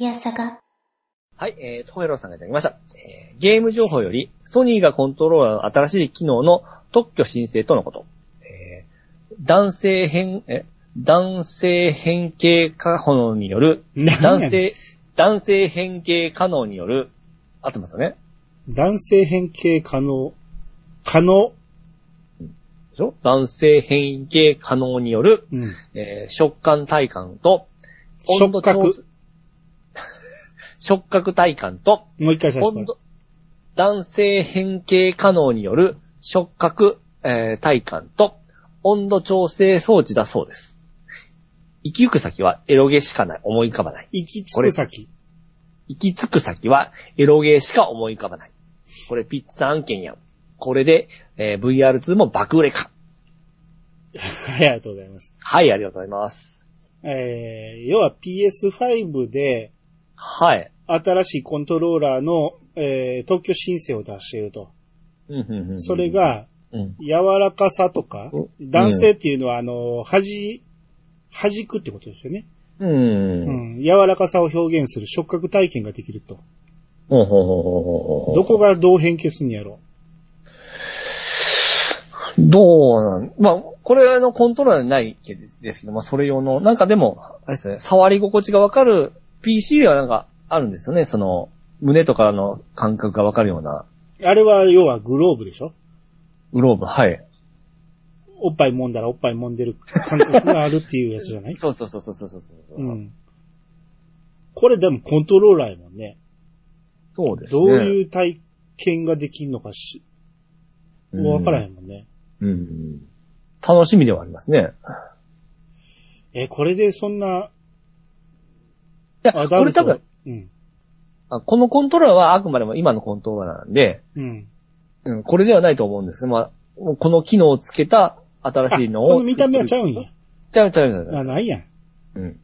いやさが。はい、えー、トヘロさんがいただきました。えーゲーム情報より、ソニーがコントローラーの新しい機能の特許申請とのこと。えー男性変、え、男性変形可能による、男性、男性変形可能による、合ってますよね男性変形可能、可能。でしょ？男性変形可能による、うん。えー食感体感と、温度調触覚整触覚体感と、もう一回させて温度、男性変形可能による触覚、えー体感と温度調整装置だそうです。行き行く先はエロゲしかない、思い浮かばない。行き着く先。行き着く先はエロゲしか思い浮かばない。これピッツァ案件やん。これで、えー VR2 も爆売れか。はい、ありがとうございます。はい、ありがとうございます。えー、要は PS5 ではい。新しいコントローラーの、えー、特許申請を出していると。それ、が、うん。柔らかさとかう、男性っていうのは、あの、はじ、弾くってことですよね。うん。うん。柔らかさを表現する触覚体験ができると。どこがどう変形すんのやろどうなんまあ、これあのコントローラーないですけど、まあそれ用の、なんかでも、あれですね、触り心地がわかる PC ではなんかあるんですよね、その、胸とかの感覚がわかるようなあれは要はグローブでしょ？グローブ、はい。おっぱい揉んだらおっぱい揉んでる感覚があるっていうやつじゃない？そうそうそうそうそうそうそう。うん。これでもコントローラーやもんね。そうですね。どういう体験ができんのかし、うんわからへんもんね。うん。楽しみではありますね。え、これでそんな、いや、これ多分、うん。あこのコントローラーはあくまでも今のコントローラーなんで、うん。うん、これではないと思うんですまあ、この機能をつけた新しいのを。この見た目はちゃうんや。ちゃうちゃうちゃう。あ、ないやん。うん。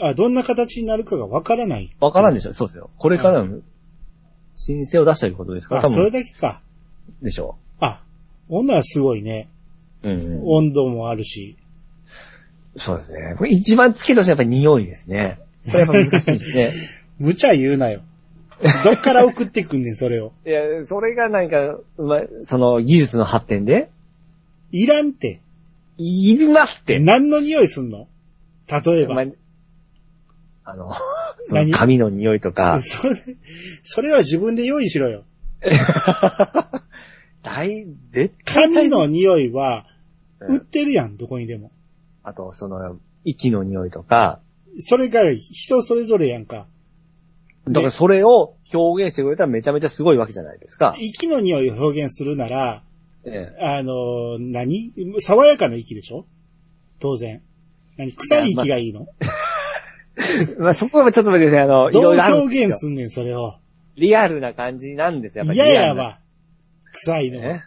あ、どんな形になるかがわからない。わからんでしょそうですよ。これからの申請を出したいうことですから、あ、それ多分、だけか。でしょあ、女はすごいね。う。うん、うん。温度もあるし。そうですね。これ一番つけとしてはやっぱり匂いですね。これやっぱ難しいですね。無茶言うなよ。どっから送ってくんねん、それを。いや、それがなんか、うまい、その技術の発展で、いらんって。いりますって。何の匂いすんの？例えば。まああの、その何？髪の匂いとか、それ、それは自分で用意しろよ。大、絶対髪の匂いは、うん売ってるやん、どこにでも。あと、その、息の匂いとか、それが人それぞれやんか。だからそれを表現してくれたらめちゃめちゃすごいわけじゃないですか。息の匂いを表現するなら、えあの、何？爽やかな息でしょ？当然。何？臭い息がいいの？えまあ そこはちょっと待ってください。あの、いどうろいろあるんですよ表現すんねん、それを。リアルな感じなんですよ。やっぱり嫌。やわ。臭いのは。ね。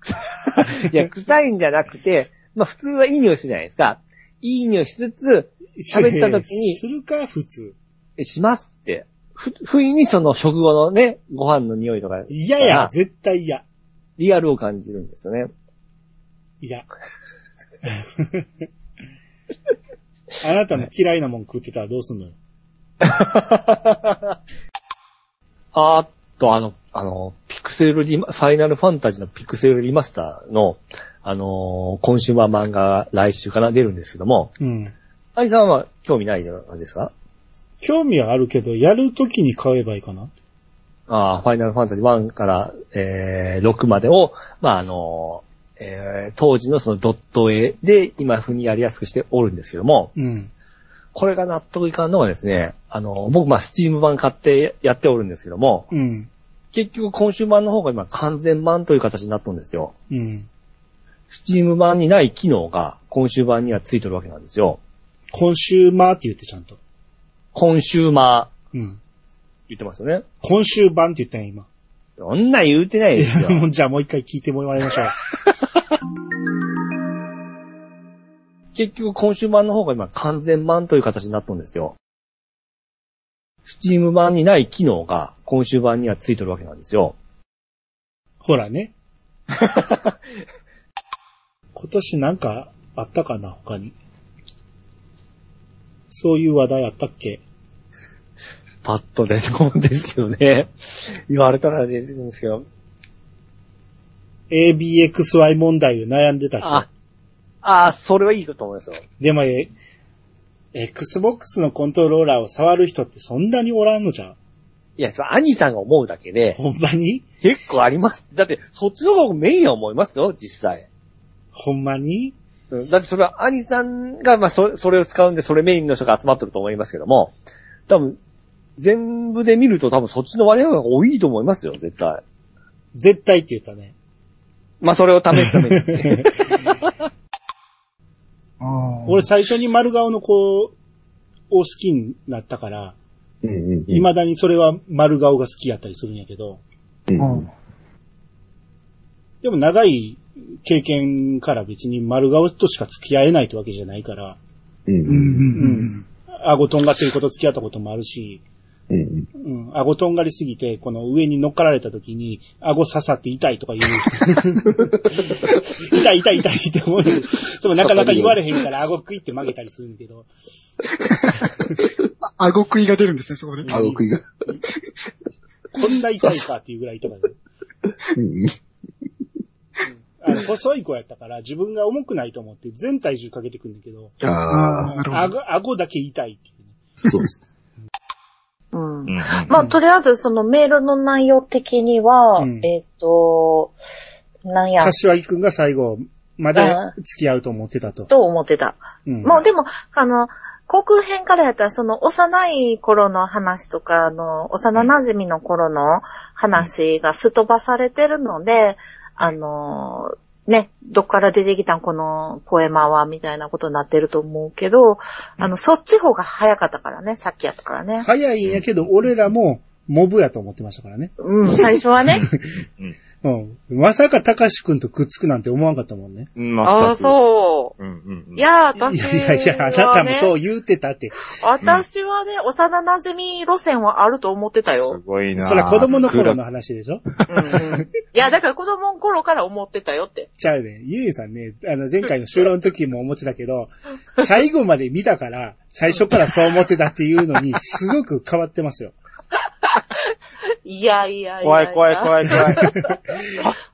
いや、臭いんじゃなくて、まあ普通はいい匂いするじゃないですか。いい匂いしつつ、喋った時にするか、普通。えしますって。ふ、不意にその食後のね、ご飯の匂いとか、嫌や、絶対嫌。リアルを感じるんですよね。嫌。あなたの嫌いなもん食ってたらどうすんのよ？あと、あの、あの、ピクセルリマ、ファイナルファンタジーのピクセルリマスターの、あのーコンシューマー漫画が来週かな出るんですけども、うん。アイさんは興味ないじゃないですか？興味はあるけど、やるときに買えばいいかな。ああ、ファイナルファンタジー1から、えー、6までを、まあ、あのーえー当時のそのドット絵で今風にやりやすくしておるんですけども、うん。これが納得いかんのがですね、あのー僕、まあ、スチーム版買ってやっておるんですけども、うん。結局コンシューマーの方が今完全版という形になってるんですよ。うん。スチーム版にない機能がコンシュー版にはついてるわけなんですよ。コンシューマーって言ってちゃんと。コンシューマー、うん。言ってますよね。今週版って言ったんや、今。そんな言うてないですよ。もうじゃあもう一回聞いてもらいましょ 結局、コンシューマーの方が今完全版という形になってるんですよ。スチーム版にない機能が今週版にはついてるわけなんですよ。う。ほらね。今年なんかあったかな、他に。そういう話題あったっけ？パッと出てこるんですけどね。言われたら出てくるんですけど。ABXY 問題を悩んでた人。あ、あ、それはいいと思いますよ。でも、え、Xbox のコントローラーを触る人ってそんなにおらんのじゃんいや、それ兄さんが思うだけで、ほんまに？結構あります。だって、そっちの方がメインは思いますよ、実際。ほんまに？うん。だってそれは兄さんが、まあ、そそれを使うんで、それメインの人が集まってると思いますけども、多分、全部で見ると多分そっちの割合が多いと思いますよ、絶対。絶対って言ったね。まあ、それを試すために。俺最初に丸顔の子を好きになったから、うんうんうん。未だにそれは丸顔が好きやったりするんやけど、うん。でも長い経験から別に丸顔としか付き合えないってわけじゃないから、うんうんうん顎とんがってること付き合ったこともあるし、うんうん、顎とんがりすぎて、この上に乗っかられた時に、顎刺さって痛いとか言う。痛い痛い痛いって思う。でもなかなか言われへんから顎食いって曲げたりするんだけど、あ 顎食いが出るんですね、そこで。顎食いが。こんな痛いかっていうぐらい痛かった。あの、細い子やったから自分が重くないと思って全体重かけてくんだけど、あああ、なるほど。顎、顎だけ痛いっていうね。あ、そうです。うん。うんまあ、とりあえずそのメールの内容的には、うんえっ、と、なんや、柏木くんが最後まで付き合うと思ってたと。と思ってた。うんもうでも、あの、航空編からやったら、その幼い頃の話とか、あの、幼馴染の頃の話がすっ飛ばされてるので、あの、ね、どっから出てきたんこのポエマは、みたいなことになってると思うけど、あの、そっち方が早かったからね、さっきやったからね。早いんやけど、俺らもモブやと思ってましたからね。うん、最初はね。うん。まさか高志くんとくっつくなんて思わんかったもんね。うん。ああ、そう。うんうんうん。いや、私いやいやいや、あなたもそう言うてたって。私はね、幼馴染路線はあると思ってたすよ。ごいなそれは子供の頃の話でしょ？うんうん、いや、だから子供の頃から思ってたよって。ちゃうね。ゆえさんね、あの、前回の収録の時も思ってたけど、最後まで見たから、最初からそう思ってたっていうのに、すごく変わってますよ。いやいやいや怖い怖い怖い怖い。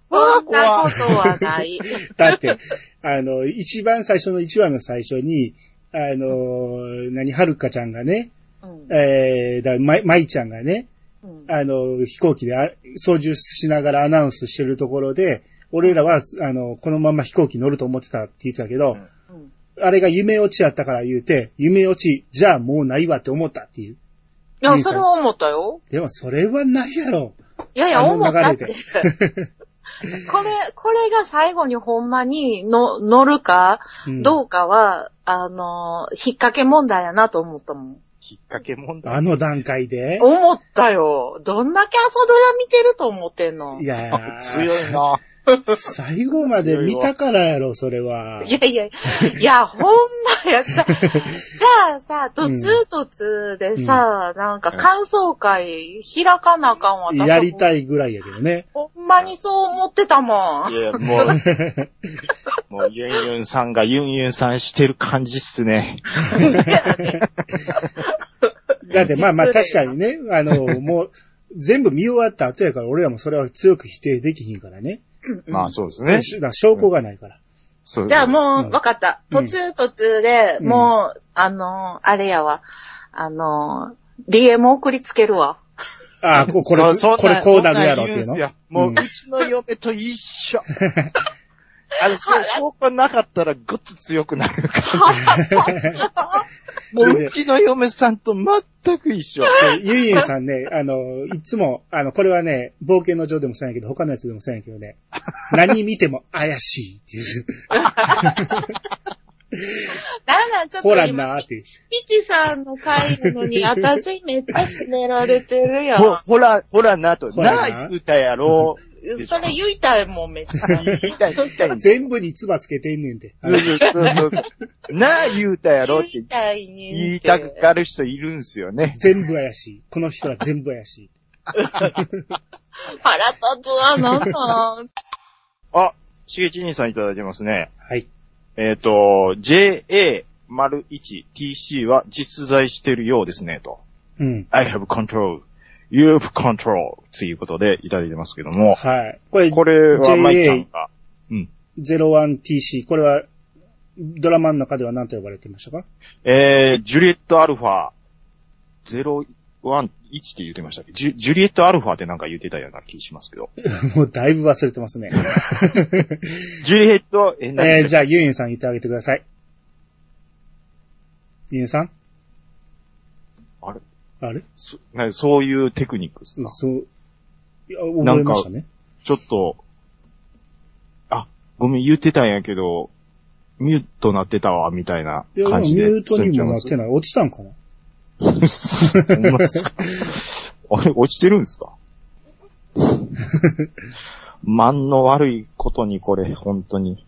そんなことはない。だって、あの、一番最初の1話の最初に、あの、何、はるかちゃんがね、うんえー、だま、まいちゃんがね、うんあの、飛行機であ操縦しながらアナウンスしてるところで、俺らは、あの、このまま飛行機乗ると思ってたって言ってたけど、うんあれが夢落ちやったから言うて、夢落ち、じゃあもうないわって思ったっていう。いや、それは思ったよ。でもそれはないやろ。いやいや、思ったって。流 これ、これが最後にほんまにの乗るか、うんどうかは、あの、引っ掛け問題やなと思ったもん。引っ掛け問題。あの段階で？思ったよ。どんだけ朝ドラ見てると思ってんのいやー 強いな。最後まで見たからやろ、それは。いやいや、いや、ほんまやさ、じゃあさ、途中途中でさ、なんか感想会開かなあかんわ、私やりたい。いぐらいやけどね。ほんまにそう思ってたもんい。や、もう、もうユンユンさんがユンユンさんしてる感じっすね。だってまあまあ確かにね、あの、もう、全部見終わった後やから俺らもそれは強く否定できひんからね。まあそうですね。だから証拠がないから。そうじゃあもうわかった。うん途中途中で、うんもう、あの、あれやわ。あの、DM 送りつけるわ。ああ、ここれ、そそんこれこうなるやろっていうの？そんなん言んすよもう、ううんちの嫁と一緒。あの、そう証拠なかったらごっつ強くなるから。もう、うちの嫁さんと全く一緒。でゆいゆいさんね、あの、いつも、あの、これはね、冒険の上でもそうやけど、他のやつでもそうやけどね、何見ても怪しいっていう。なんなん、ちょっほらなーって。ピチさんの回なのに、私めっちゃ詰められてるやほ、ん。ほら、ほらなと、ほらななあ言うたやろ。それ言いたいもん、めっちゃ。言いたい、言いたい。全部に唾つけてんねんて。そうそうそうそう。なあ言うたやろ？って言いたいね。言いたくなる人いるんすよね。全部怪しい。この人は全部怪しい。腹立つわ、なんなん。あ、しげち兄さんいただいてますね。はい。えっ、と、JA-1TC は実在してるようですね、と。うん。I have control, you have control ということでいただいてますけども、はい。これ、これはマイちゃんが、01TC、これは、ドラマの中では何と呼ばれてましたか？えー、ジュリエットアルファ01、1って言ってましたっけ？ジュジュリエットアルファってなんか言ってたような気しますけど。もうだいぶ忘れてますね。ジュリエット、え、ー、じゃあ、ユンユンさん言ってあげてください。ユンユンさん？あれ？そなそういうテクニックですか？そう。いや、覚えましたね。ちょっと、あ、ごめん、言ってたんやけど、ミュートなってたわ、みたいないや、でもミ感じで。ュートにもなってい。ない。落ちたんかな？ほんまですか？あれ、落ちてるんですか？間の悪いことにこれ、本当に。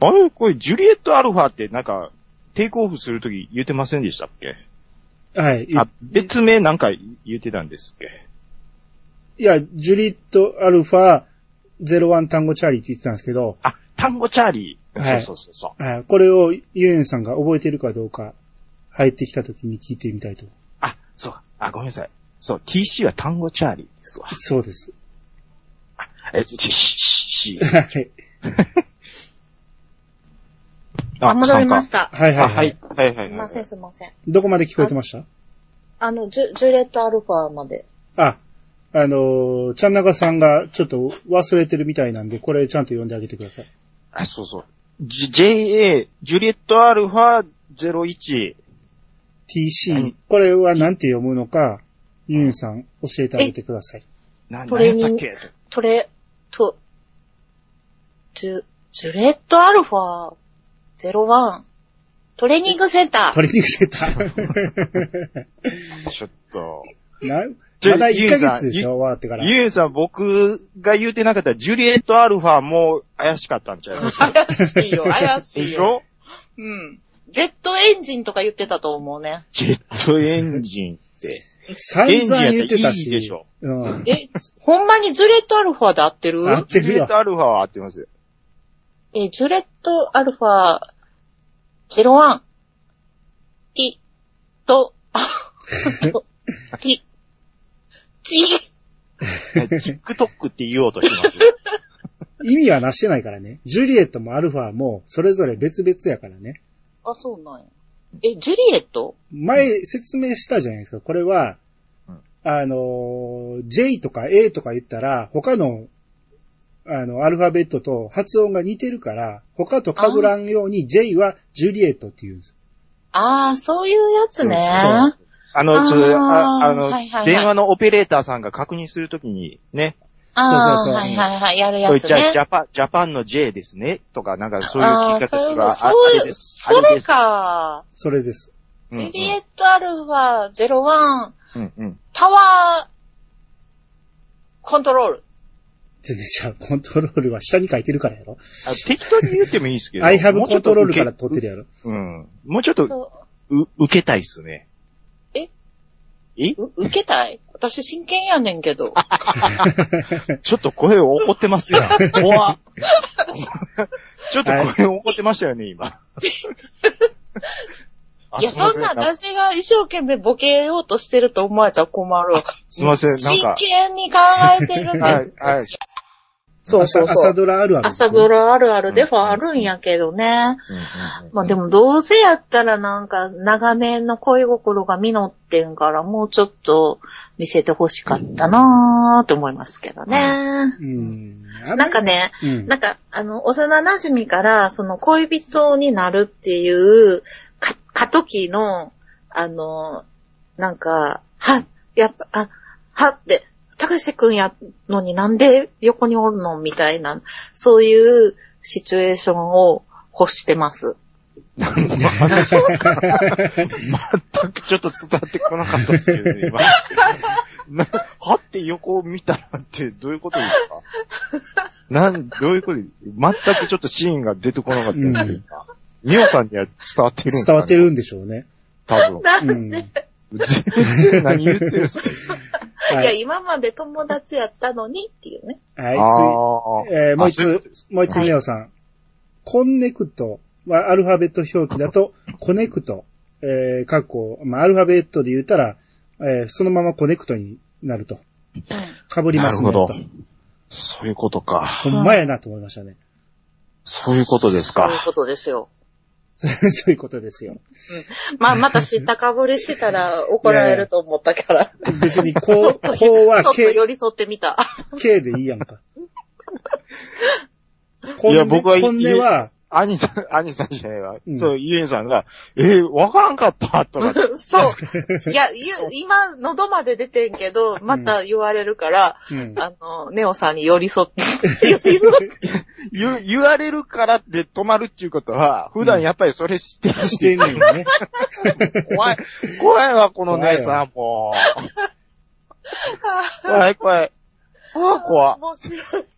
あれ？これ、ジュリエットアルファってなんか、テイクオフするとき言ってませんでしたっけ？はい。いあ、別名なんか言ってたんですっけ？いや、ジュリットアルファ01単語チャーリーって言ってたんですけど、あ、単語チャーリー。はいそうそうそう。はいこれをユンユンさんが覚えてるかどうか、入ってきた時に聞いてみたいと。あ、そうか。あ、ごめんなさい。そう、TC は単語チャーリーですわ。そうです。え、し、し、し、はい。あ、戻りました。はい。はいあ、は。はいい。はいはいはい。すいません、すいません。どこまで聞こえてました？あの、ジュ、ジュレットアルファまで。あ、あのー、ちゃんながさんがちょっと忘れてるみたいなんで、これちゃんと読んであげてください。あ、そうそう。J- JA、ジュリエットアルファ01。TC、はいこれは何て読むのか、ユンさん教えてあげてください。な、トレーニっけ？トレ、と、ジュ、ジュレットアルファ01。トレーニングセンター。トレーニングセンター。ちょっと。なまだ1ヶユンさん月ですよ、終わってから。ユンさん、僕が言うてなかったら、ジュリエットアルファも怪しかったんちゃいますか？怪しいよ、怪しいよ。でしょ？うん。ジェットエンジンとか言ってたと思うね。ジェットエンジンって。散々言ってたし。エンジンやったらいいでしょうん。え、ほんまにジュレットアルファで合ってる？合ってるよジュリエット。アルファは合ってますよ。え、ジュレットアルファ01。ティ、と、あ、と、ティ、チ、TikTok って言おうとしますよ。意味はなしてないからね。ジュリエットもアルファも、それぞれ別々やからね。あ、そうなんや。え、ジュリエット？前説明したじゃないですか。これは、うんあのー、J とか A とか言ったら、他の、あの、アルファベットと発音が似てるから、他と被らんように J はジュリエットって言うんです。ああ、そういうやつね。あの、あーああの、はいはいはい電話のオペレーターさんが確認するときに、ね、ああ、そうそうそうはいはいはい、やるやこれじゃあ、つねジ。ャパン、ジャパンの J ですね、とか、なんかそういう聞き方するあそういう。それ。か。それです。ジュリエットアルファ01うんうん。タワーコントロール。全然じゃあ、コントロールは下に書いてるからやろ。あ適当に言ってもいいですけど。I have もうちょっと control から取ってるやろ。うん。もうちょっと、そう受けたいっすね。え？え？う受けたい？私真剣やねんけど。ちょっと声怒ってますよ。怖っちょっと声怒ってましたよね、今。あ いや、そんな私が一生懸命ボケようとしてると思われたら困るわ。すいません、なん真か。剣に考えてるんはでい、はい。そうそう朝そう。朝ドラあるある朝ドラあるあるではあるんやけどね。まあでもどうせやったらなんか長年の恋心が実ってんからもうちょっと見せてほしかったなーと思いますけどね。うん。なんかね、うん。なんかあの幼馴染からその恋人になるっていうか過渡期のあの、なんか、は、やっぱ、あ、はって、高橋くんやのになんで横におるのみたいな、そういうシチュエーションを欲してます。何の話で？すか全くちょっと伝わってこなかったですけどね、今。なはって横を見たらってどういうことですか？なん、どういうこと？全くちょっとシーンが出てこなかったですけど、うんミオさんには伝わってるんですか、ね、伝わってるんでしょうね。多分。うん。全然何言ってるんですか？はいや、今まで友達やったのにっていうね。はい、あ次。えーもう一つもう一つ、ネオさん。コンネクトはアルファベット表記だと、コネクト。えー、かっこ、まあ、アルファベットで言ったら、えーそのままコネクトになると。被りますねとなるほど。そういうことか。ほんまやなと思いましたね。そういうことですかそういう。ことですよ。そういうことですよ。まあ、また知ったかぶりしてたら怒られると思ったから。別にこう、こうはちょっと K, 寄り添ってみた。K でいいやんか。いや僕は本音は、兄さん、兄さんじゃないわ。うんそう、ゆえんさんが、えー、わからんかったとか。そう。いや、ゆ今、喉まで出てんけど、また言われるから、うん。あの、ネオさんに寄り添って、寄り添って言、言われるからって止まるっていうことは、普段やっぱりそれしてるんですしてんよねんよね。怖い。怖いわ、この姉さん、もう。怖い、怖い。ああ、怖い。面白い。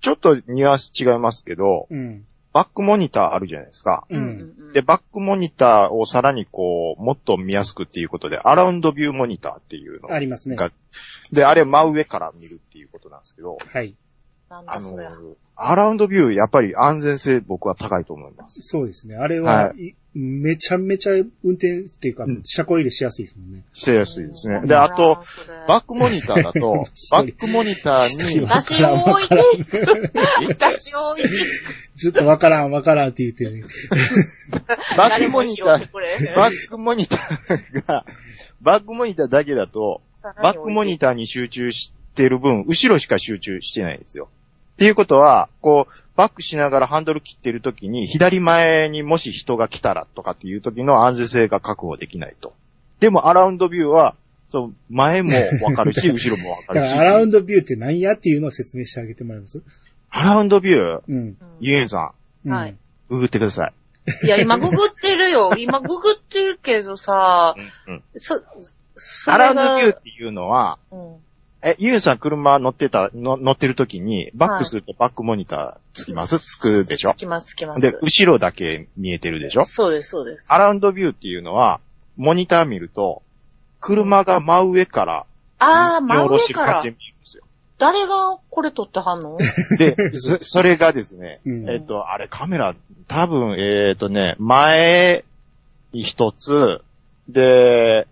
ちょっとニュアンス違いますけど、うん。バックモニターあるじゃないですか。う。うんんで、バックモニターをさらにこう、もっと見やすくっていうことで、アラウンドビューモニターっていうのありますね。が、で、あれ真上から見るっていうことなんですけど、はい。あのアラウンドビュー、やっぱり安全性僕は高いと思います。そうですね。あれは、はいめちゃめちゃ運転っていうか、うん車庫入れしやすいですもんね。してやすいですね。うんで、あと、、バックモニターだと、バックモニターに、わ私を置いて、私を置いて、ずっとわからんわからんって言ってる。バックモニター、バックモニターが、バックモニターだけだと、バックモニターに集中してる分、後ろしか集中してないんですよ。っていうことは、こう、バックしながらハンドル切ってる時に、左前にもし人が来たらとかっていう時の安全性が確保できないと。でも、アラウンドビューは、そう、前もわかるし、後ろもわかるし。アラウンドビューって何やっていうのを説明してあげてもらえます？アラウンドビュー、うん。ユエンさうんはい。ん、ググってください。いや、今ググってるよ。今ググってるけどさ、うんうんそ、そアラウンドビューっていうのは、うんえ、ユンさん車乗ってた、の乗ってる時に、バックするとバックモニターつきます、つくでしょ？つきます、つきます。で、後ろだけ見えてるでしょ？そうです、そうです。アラウンドビューっていうのは、モニター見ると、車が真上から、ああ、見真下ろし上から感じ。で見えるんですよ。誰がこれ撮ってはんの？で、そそれがですね、うんえっと、あれカメラ、多分、えっとね、前に一つ、で、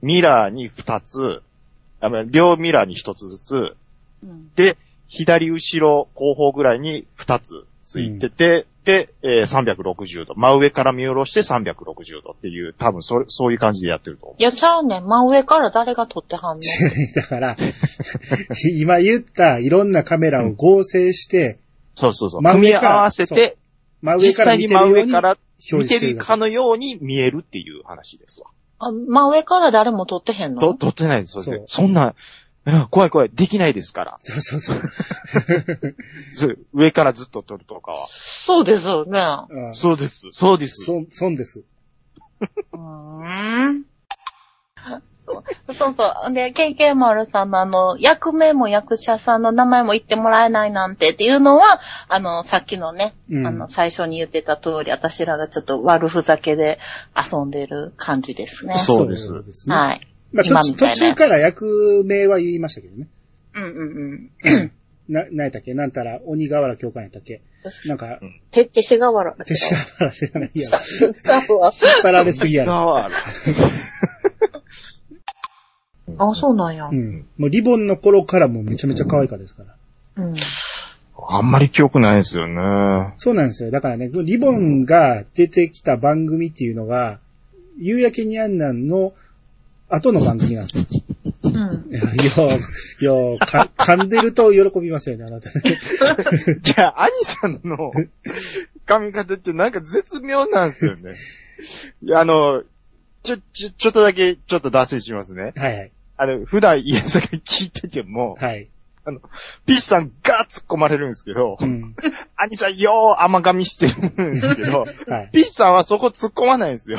ミラーに二つ、あの両ミラーに一つずつ、うんで、左後ろ後方ぐらいに2つついてて、で、えー360度。真上から見下ろして360度っていう、多分それ、そういう感じでやってると思いや、ちゃうねん。真上から誰が撮ってはんの？だから、今言ったいろんなカメラを合成して、う。そうそうそう。真組み上から合わせて、真上から実際に真見てるように上から見表示してるてるかのように見えるっていう話ですわ。あ真上から誰も撮ってへんと、の撮ってないです。そうですそんな、うん怖い怖い、できないですから。そうそうそう。ず上からずっと撮るとかは。そうですよね。あそうです。そうです。そ、損です。うーん。そうそう。で、KK さんのあの、役名も役者さんの名前も言ってもらえないなんてっていうのは、あの、さっきのね、うんあの、最初に言ってた通り、私らがちょっと悪ふざけで遊んでる感じですね。そうです。はい。まあ、途中今みたいな途中から役名は言いましたけどね。うんうんうん。な、何やったっけ？なんたら、鬼瓦教官やったっけ？なんか、て、てしがわら。手しららせらないや。引っ張られすぎやろ。あそうなんや。うん。もうリボンの頃からもうめちゃめちゃ可愛かったですから。うん。あんまり記憶ないですよね。そうなんですよ。だからね、リボンが出てきた番組っていうのが、夕焼けにゃんなんの後の番組なんですよ。うん。い やよう、よう、か噛んでると喜びますよね、あなた。じゃあ、兄さんの髪型ってなんか絶妙なんですよね。いや、あの、ちょ、ちょ、ちょっとだけ、ちょっと脱線しますね。はいはい。あの、普段家さが聞いてても、はい。ピッチさんガー突っ込まれるんですけどう、ん。兄さんよー甘噛みしてるんですけど、はい。ピッチさんはそこ突っ込まないんですよ。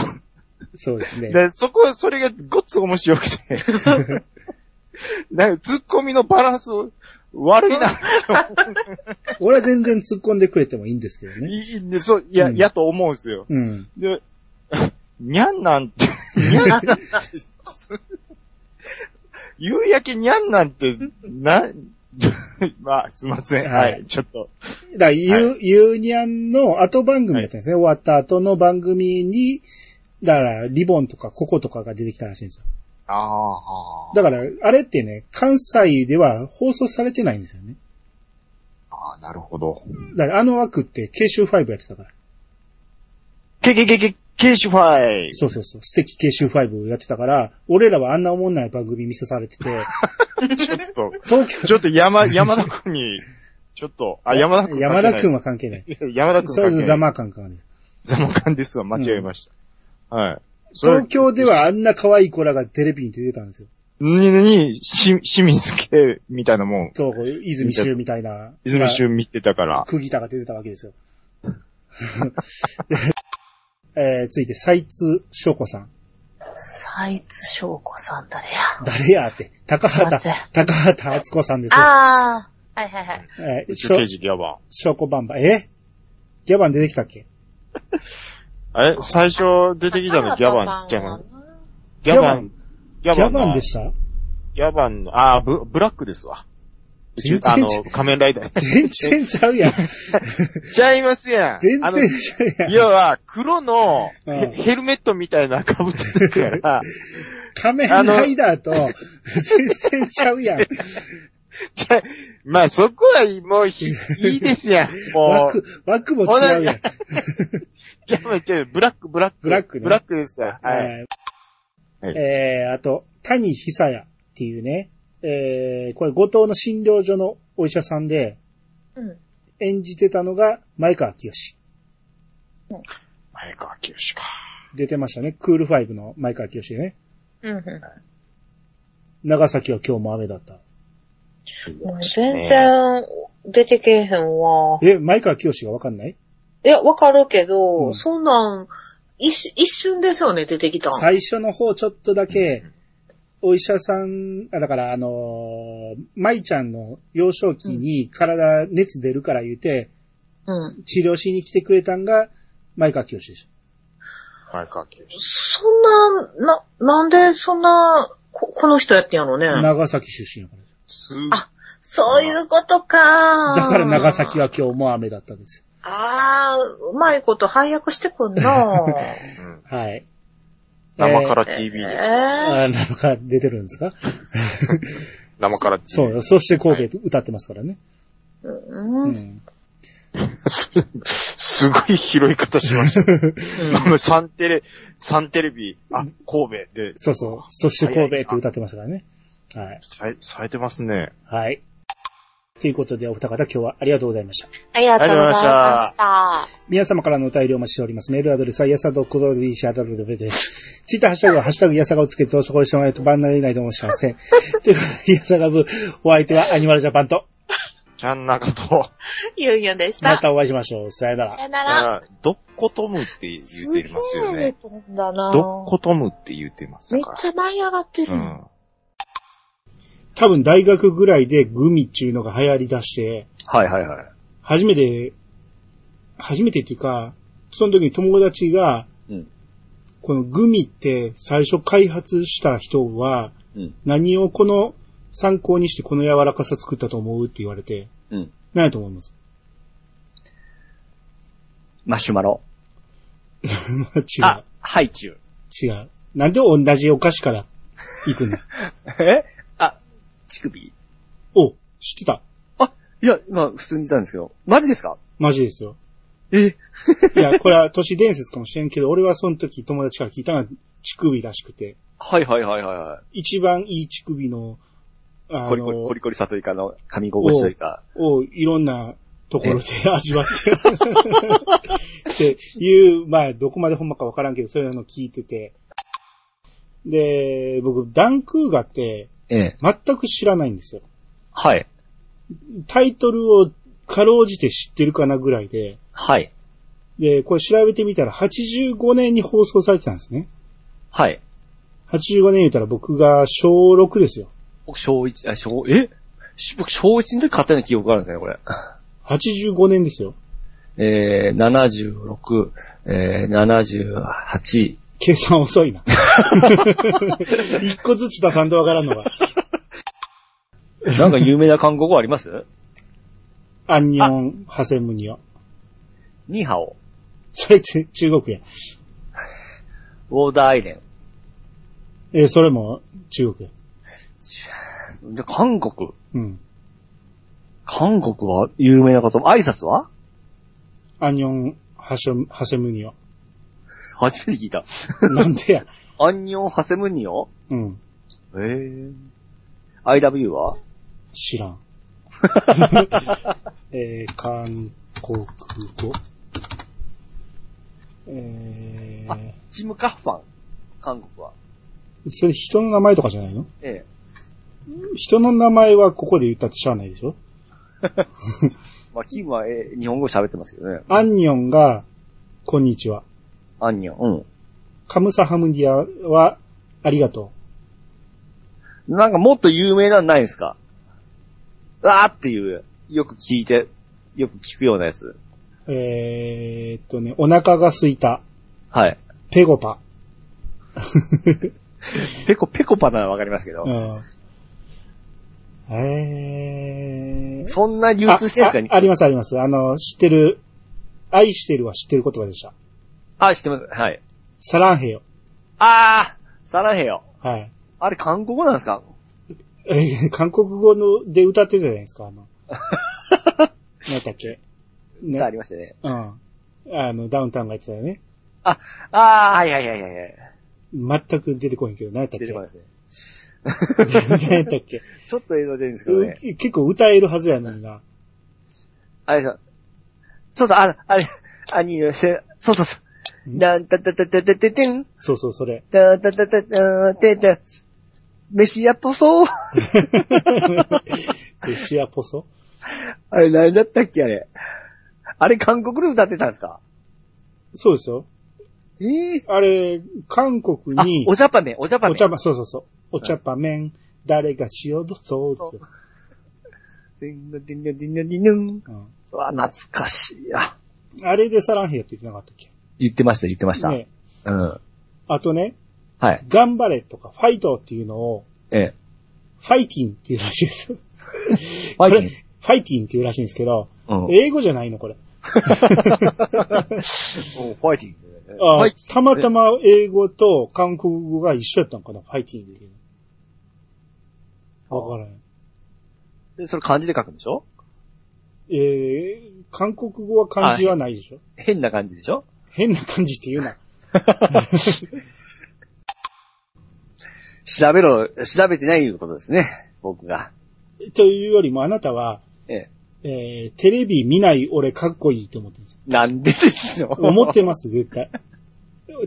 そうですね。で、そこ、それがごっつ面白くて。なんか突っ込みのバランス悪いな 俺は全然突っ込んでくれてもいいんですけどね。いいんで、そう、いや、うんやと思うんですよ。うん。で、にゃんなんて、にゃんなんて、夕焼けにゃんなんて、な、まあ、すいません。ははいい、ちょっと。だから、ゆ、ゆうにゃんの後番組だったんですね。終わった後の番組に、だから、リボンとかココとかが出てきたらしいんですよ。ああ。だから、あれってね、関西では放送されてないんですよね。ああ、なるほど。だからあの枠って、慶州5やってたから。けけけけ、ケーシュファイそうそうそう。素敵慶州5やってたから、俺らはあんなおもんない番組見せされてて、ちょっと、東京、ちょっと山、山田くんに、ちょっと、あ、山田くん。山田くんは。関係ない。山田くん関係ない。マー感かね。ザマカンですわ、間違えました。はい。それ東京ではあんな可愛い子らがテレビに出てたんですよ。に、に、し、清水家みたいなもん、そう泉州みたいな。泉州見てたから。釘田が出てたわけですよ。えー、続いて、斉津翔子さん。斉津翔子さん誰や誰やって。高畑高畑敦子さんですよ。ああ、はいはいはい。えー、宇しょ宙刑事ギャバン。翔子バンバン。え？ギャバン出てきたっけ？あれ？最初出てきたのギャバン、ギャバン。ギャバン、ギギャバンのでした？ギャバンの、あーブ、ブラックですわ。全然あの仮面ライダー。全然ちゃうやん。ちゃいますやん。全然ちゃうやん。要は、黒のうんヘヘルメットみたいな被ってるから、仮面ライダーと全然ちゃうやん。ちゃ、まあそこはもうひいいですやん。もう、枠、枠も違うやん。ギャバンちゃうブラック、ブラック。ブラックねブラックですわ。はい。えーはいえーあと、谷久也っていうね、えーこれ後藤の診療所のお医者さんでうん。演じてたのが前川清。前川清か。出てましたね。クールファイブの前川清ね。うんうん。長崎は今日も雨だった。もう全然出てけえへんわ。え、前川清がわかんない？いや、わかるけど、うんそんなん、一瞬一瞬ですよね、出てきたん。最初の方ちょっとだけ、お医者さん、あだからあのー舞ちゃんの幼少期に体熱出るから言うて、うん。治療しに来てくれたんが前川清でし前川清。そんな、な、なんでそんな、ここの人やってんやろょ。ね。長崎出身やから。すあそういうことか。だから長崎は今日も雨だったんですよ。ああ、うまいこと配役してくんな。うんはい。生から TV です。えあ生から出てるんですか？生から TV。そうよ。そして神戸歌ってますからね。すごい広い方しました。サンテレ、サンテレビ、あ、神戸で、そうそう。そして神戸って歌ってましたからね。はい。さえ、さえてますね。はい。ということで、お二方今日はありがとうございました。ありがとうございました。皆様からのお便りをお待ちしております。メールアドレスは、やさどこどびしあだるでです。ツイッターハッシュタグは、ハッシュタグやさがをつけて、そこでしてもらえると番内ないと思いません。ということで、やさが部、お相手はアニマルジャパンと、ちゃん中と、ゆうゆうでした。またお会いしましょう。さよならさ。よなら。あドッコトムって言ってますよね。すげえだなドッコトムって言ってます。めっちゃ舞い上がってる。うん。多分大学ぐらいでグミっていうのが流行り出して、はいはいはい。初めて、初めてっていうか、その時に友達が、うんこのグミって最初開発した人は、うん何をこの参考にしてこの柔らかさ作ったと思うって言われて、うん。何やと思います？マシュマロ。違あう。、ハイチュウ。違う。なんで同じお菓子から行くの？え？あ、乳首お、知ってたあ、いや、まあ普通にいたんですけど。マジですか？マジですよ。え？いや、これは都市伝説かもしれんけど、俺はその時友達から聞いたのは乳首らしくて、はいはいはいはいは一番いい乳首の、あい。コリコリ、コリコリさというかの、噛み心地というか。をいろんなところで味わって、っていう、まあ、どこまでほんまかわからんけど、そういうの聞いてて。で、僕、ダンクーガってええ。全く知らないんですよ。はい。タイトルをかろうじて知ってるかなぐらいで、はい。で、これ調べてみたら85年に放送されてたんですね。はい。85年言ったら僕が小6ですよ。僕、小一、あ、小、え？し僕、小一の時買ったような記憶があるんですね、これ。85年ですよ。えー、76、えー、78、計算遅いな。一個ずつ出さんとわからんのが。なんか有名な韓国語あります？アンニョン、ハセムニョ。ニーハオ、それち中国や。ウォーダーアイレン。えーそれも中国や。で、韓国？うん。韓国は有名なこと？挨拶は？アンニョン、ハショ、ハセムニオ。初めて聞いた。なんでや。アンニョンハセムニオうん。ええ IW は？知らん。えー、韓国語。えあチムカッファン？韓国は。ー、それ人の名前とかじゃないの？え人の名前はここで言ったってしゃあないでしょ？え。まあ、キムは、えー日本語喋ってますけどね。アンニョンが、こんにちは。アンニョン。うん。カムサハムディアは、ありがとなんかもっと有名なのないんですかあーっていう、よく聞いて、よく聞くようなやつ。う。えー、っとね、お腹が空いた。はい。ペゴパ。ペコ、ペコパならわかりますけどう。ん。えー。そんな流通してるんですか？ああありますあります。あの、知ってる、愛してるは知ってる言葉でした。あ、知ってます。はい。サランヘヨ。あーサラヘヨ。はい。あれ韓国語なんですか？えー韓国語ので歌ってたじゃないですか、あの。何だっけねありましたね。うん。あの、ダウンタウンが言ってたよね。あ、あー、はいはいはいはいはい。全く出てこへんけど、何やったっけ出てこないですね。何やったっけ ちょっと映像出るんですけどね。う結構歌えるはずやのにな。あれさ、そうそう、あ、あれ、あに、せそうそうそう。んだんたたたたたたてん、そうそう、それ。たたたたたてた、飯やっぽそう。でシアポソ？あれ何だったっけあれ？あれ韓国で歌ってたんですか？そうですよ。ええあれ、韓国あに、、お茶パメ、お茶パメ。お茶ぱ、そうそうそう。お茶ぱ麺、誰がしようとそうですよ。ディンディンディンディンディンディンディンうんうわ、懐かしいや。あれでサランヘヨって言ってなかったっけ？言ってました、言ってました。ね。うん。あとね、はい。頑張れとか、ファイトっていうのを、ええ。ファイティンっていうらしいですよ。ファイティン？ファイティンっていうらしいんですけど、うん。英語じゃないの、これ。おファイティンあファイティンたまたま英語と韓国語が一緒やったのかな、ファイティンっていうの。わからん。でそれ漢字で書くんでしょ？えー、韓国語は漢字はないでしょ？変な感じでしょ？変な漢字って言うな。調べろ、調べてないいうことですね。僕が。というよりもあなたは、ええ。えー、テレビ見ない俺かっこいいと思ってるんですよ。なんでですの？思ってます、絶対。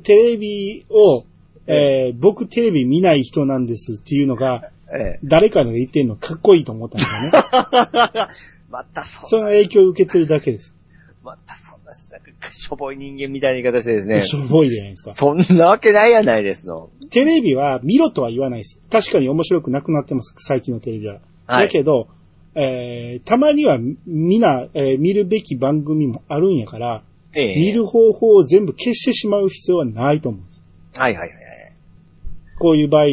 テレビを、えー、僕テレビ見ない人なんですっていうのが、ええ。誰かが言ってんのかっこいいと思ったんですよね。またそその影響を受けてるだけです。またそんな、なんか、しょぼい人間みたいな言い方してですね。しょぼいじゃないですか。そんなわけないやないですの。テレビは見ろとは言わないです。確かに面白くなくなってます、最近のテレビは。はいだけど、えー、たまにはみんな、えー見るべき番組もあるんやから、ええ。見る方法を全部消してしまう必要はないと思うんです。はいはいはいはい。こういう場合、あ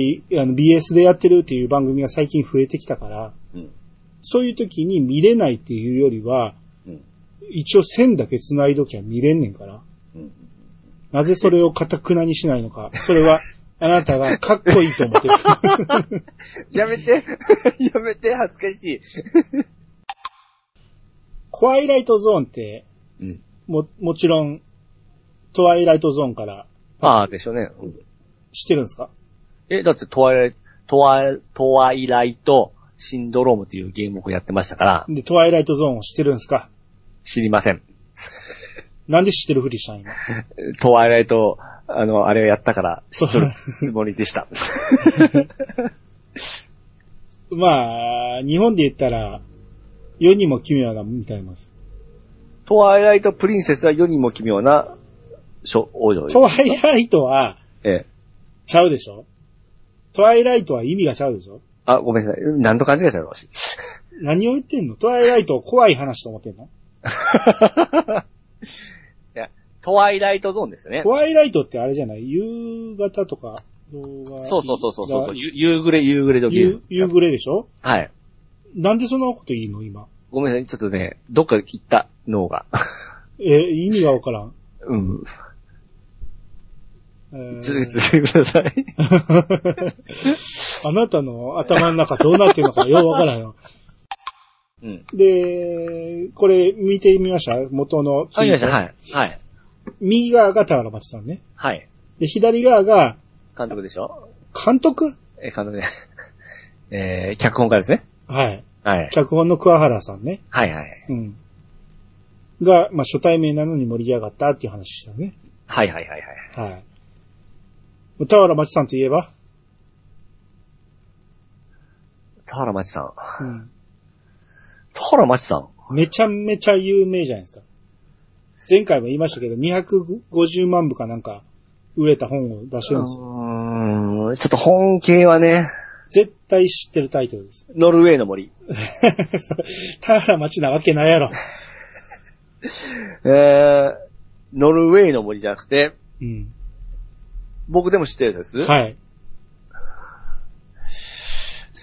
の BS でやってるっていう番組が最近増えてきたから、うんそういう時に見れないっていうよりは、うん一応線だけ繋いどきゃ見れんねんから、うんなぜそれを堅くなにしないのか、それは あなたがかっこいいと思ってる。やめて。やめて、恥ずかしい。コアイライトゾーンって、うん。も、もちろん、トワイライトゾーンからああ、でしょうね。うん知ってるんですか？え、だって、トワイライト、トワイ、トワイライトシンドロームというゲームをやってましたから、で、トワイライトゾーンを知ってるんですか？知りません。なんで知ってるふりしたん今？トワイライト、あの、あれをやったから、知っとるつもりでした。まあ、日本で言ったら、世にも奇妙なみたいな。トワイライトプリンセスは世にも奇妙な、しょ、王女トワイライトは、ええ。ちゃうでしょ？トワイライトは意味がちゃうでしょ？あ、ごめんなさい。何と勘違いしたの？かし何を言ってんの？トワイライトを怖い話と思ってんの？いや、トワイライトゾーンですよねト。ワイライトってあれじゃない？夕方とか動画。そうそうそうそうそう夕暮れ、夕暮れ時夕夕暮れでしょ？はい。なんでそんなこと言いの？今。ごめんなさい。ちょっとね、どっか行った脳が。え、意味がわからん。うん。えー続けてください。あなたの頭の中どうなってるのかようわからんよ。うん。で、これ見てみました？元のツあ。見ました。はい。はい。右側が田原町さんね。はい。で、左側が監督でしょ？監督？え、監督で。えー、脚本家ですね。はい。はい。脚本の桑原さんね。はいはい。うん。が、まあ、初対面なのに盛り上がったっていう話したね。はいはいはいはい。はい。田原町さんといえば、田原町さん。うん、田原町さん。めちゃめちゃ有名じゃないですか。前回も言いましたけど、250万部かなんか売れた本を出してるんですよ。うーん、ちょっと本系はね、絶対知ってるタイトルです。ノルウェーの森。田原町なわけないやろ。えー、ノルウェーの森じゃなくて、うん。僕でも知ってるやつです？はい。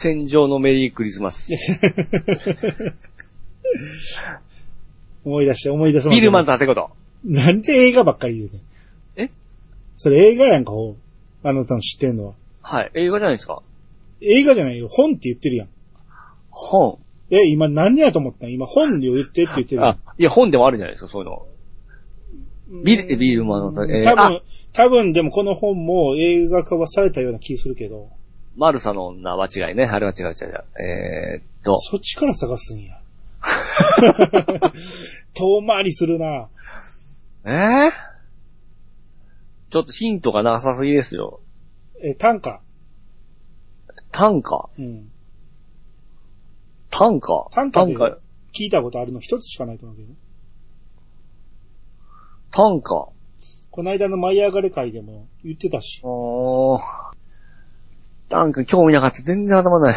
戦場のメリークリスマス。思い出して思い出そう。ビルマンと建こと？なんで映画ばっかり言うねん。え？それ映画やんか、あなたの知ってんのは。はい。映画じゃないですか？映画じゃないよ。本って言ってるやん。本。え、今何やと思ったん？今本で言ってって言ってるやんあ。、いや、本でもあるじゃないですか、そういうの。ビル、ビルマンの、えー、多分あ、、多分でもこの本も映画化はされたような気するけど、マルサの女は違いね。あれは違う違う違う。えー、っと、そっちから探すんや。遠回りするなえー、ちょっとヒントがなさすぎですよ。え、短歌。短歌うん。短歌短歌で短歌聞いたことあるの一つしかないと思うけど。短歌この間の舞い上がれ会でも言ってたし。おー。短歌興味なかった。全然頭ない。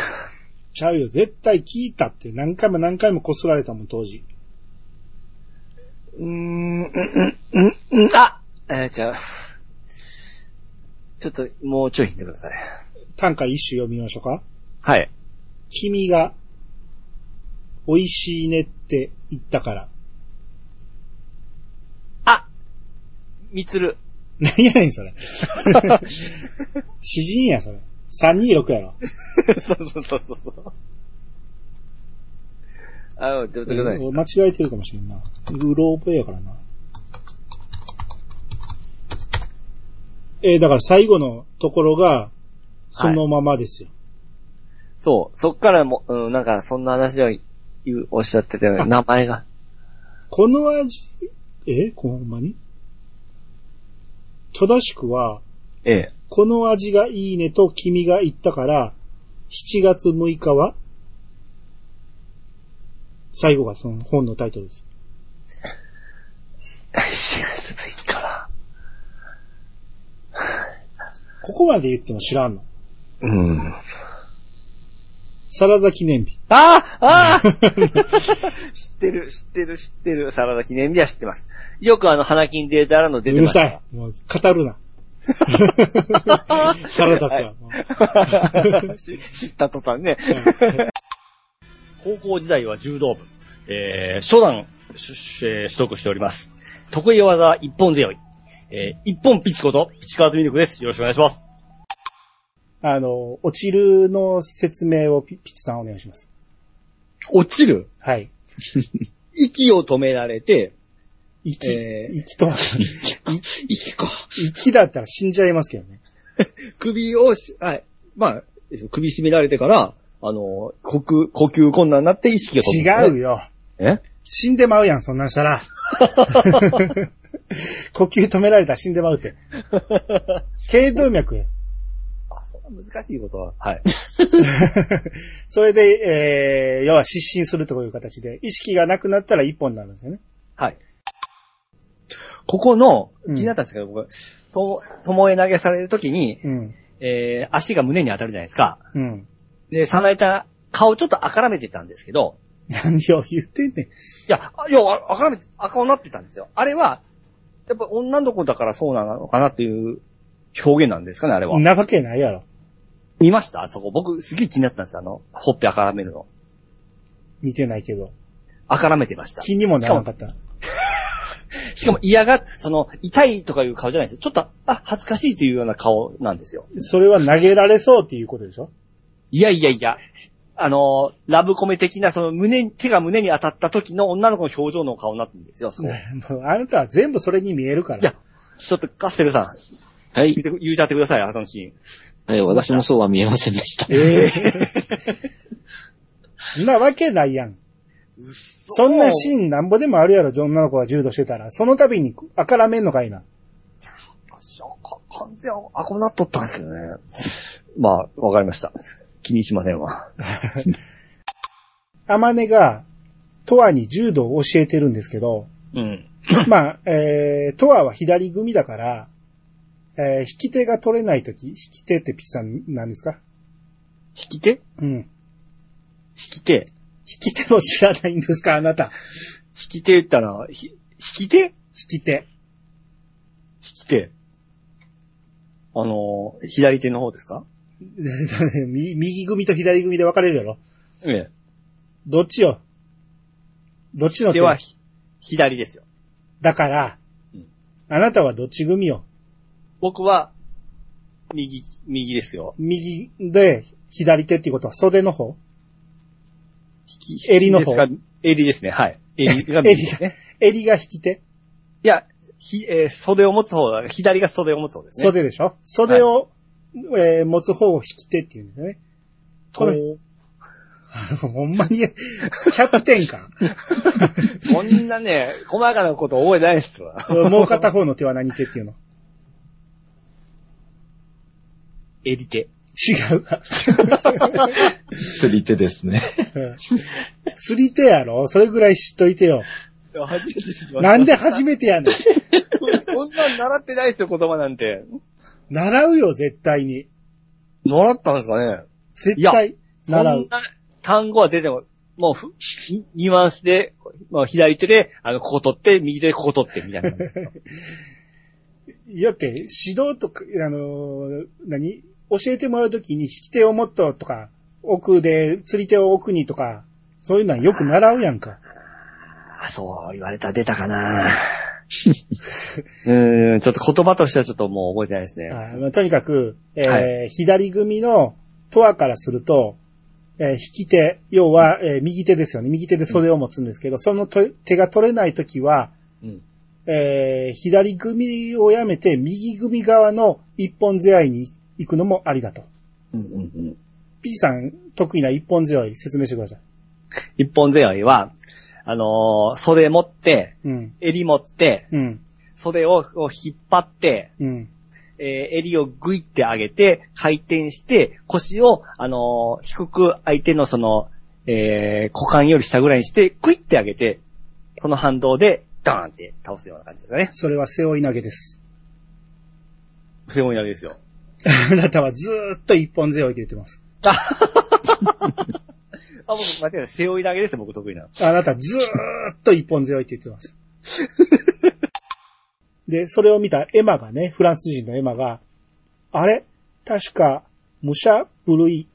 ちゃうよ。絶対聞いたって何回も何回もこすられたもん、当時。うーん、うん、うん、うん、うん、あえー、じゃあ、ちょっと、もうちょいヒントください。短歌一首読みましょうか。はい。君が、美味しいねって言ったから。あみつる。何やねん、それ。詩人や、それ。326やろ。そうそうそうそう。あ、出てくださいです。間違えてるかもしれんな。グローブやからな。えーだから最後のところが、そのままですよ。そう、そっからも、うん、なんか、そんな話を言う、おっしゃってたよね。名前が。この味、え？ほんまに？正しくは、ええ。この味がいいねと君が言ったから、7月6日は最後がその本のタイトルです。4月6日かここまで言っても知らんの。な。うん。サラダ記念日。ああああ 知ってる、知ってる、知ってる。サラダ記念日は知ってます。よくあの、花金データらの出うるてました。さい。もう語るな。腹立つわ。知った途端ね。高校時代は柔道部。えー、初段、しえー取得しております。得意技一本強い。えー、一本ピチコとピチカートミルクです。よろしくお願いします。あの、落ちるの説明をピピッチさんお願いします。落ちる？はい。息を止められて、息、えー息と、息か。息だったら死んじゃいますけどね。首をし、はい。まあ、首絞められてから、あの、呼吸、呼吸困難になって意識が飛ぶ。違うよ。え？死んでまうやん、そんなんしたら。呼吸止められたら死んでまうって。頸動脈や。あ、そんな難しいことは。はい。それで、えー、要は失神するという形で、意識がなくなったら一本になるんですよね。はい。ここの、うん気になったんですけど、僕、と、ともえ投げされるときに、うん。えー、足が胸に当たるじゃないですか。うん。で、さなえちゃん、顔ちょっと赤らめてたんですけど、何を言ってんねん。いや、あいや、あ赤らめて、赤になってたんですよ。あれは、やっぱ女の子だからそうなのかなっていう表現なんですかね、あれは。なわけないやろ。見ました？あそこ。僕、すげえ気になったんですよ、あの、ほっぺ赤らめるの。見てないけど。赤らめてました。気にもならなかった。しかも嫌が、その、痛いとかいう顔じゃないですよ。ちょっと、あ、恥ずかしいというような顔なんですよ。それは投げられそうっていうことでしょ？いやいやいや、あの、ラブコメ的な、その胸に、手が胸に当たった時の女の子の表情の顔になってるんですよ。そう。もうあなたは全部それに見えるから。いやちょっと、カステルさん、はい言。って言うちゃってください、あのシはい、私もそうは見えませんでした。ーン。ええなわけないやん。そんなシーンなんぼでもあるやろ、女の子が柔道してたら。その度にあからめんのかいな。完全アコになっとったんですよね。まあ、わかりました。気にしませんわ。アマネが、トアに柔道を教えてるんですけど、うん。まあ、えー、トアは左組だから、えー、引き手が取れないとき、引き手ってピッチさんなんですか？引き手？うん。引き手？引引き手を知らないんですかあなた。き手言ったら、ひ引き手？引引き手。き手。あのー、左手の方ですか？み右組と左組で分かれるやろええ。どっちよ？どっちの手？手はひ左ですよ。だからうん、あなたはどっち組よ？僕は、右、右ですよ。右で左手っていうことは袖の方？襟の方襟ですね、はい。襟が右ですね。襟が引き手いや、ひ、えー袖を持つ方が、左が袖を持つ方ですね。袖でしょ？袖を、えー持つ方を引き手っていうんですね。これ、ほんまに、キャプテンか。そんなね、細かなこと覚えてないですわ。もう片方の手は何手っていうの？襟手。違うわ。釣り手ですね。うん釣り手やろ？それぐらい知っといてよ。初めて知りました。なんで初めてやねん？そんなん習ってないですよ、言葉なんて。習うよ、絶対に。習ったんですかね？絶対そんな習う。単語は出ても、もうふ、ニニュアンスで、まあ、左手で、あの、ここ取って、右手でここ取って、みたいな。いやって、指導とか、あのー何？教えてもらうときに引き手をもっととか、奥で釣り手を奥にとか、そういうのはよく習うやんか。あ、そう言われたら出たかな うん、ちょっと言葉としてはちょっともう覚えてないですね。あまあとにかく、えーは左組のトアからすると、えー引き手、要は、えー右手ですよね。右手で袖を持つんですけど、そのと手が取れないときは、うんえー左組をやめて、右組側の一本背負いに行くのもありだと。うんうんうん。ピチさん、得意な一本背負い説明してください。一本背負いは、あのー袖持って、うん。襟持って、うん。袖をを引っ張って、うん。えー襟をグイって上げて、回転して、腰を、あのー低く相手のその、えー股間より下ぐらいにして、グイって上げて、その反動で、ダーンって倒すような感じですかね。それは背負い投げです。背負い投げですよ。あなたはずーっと一本背負いで言ってます。あ、僕、間違えない。背負い投げですよ、僕得意なの。あなたずーっと一本背負いって言ってます。で、それを見たエマがね、フランス人のエマが、あれ？確か、武者部類。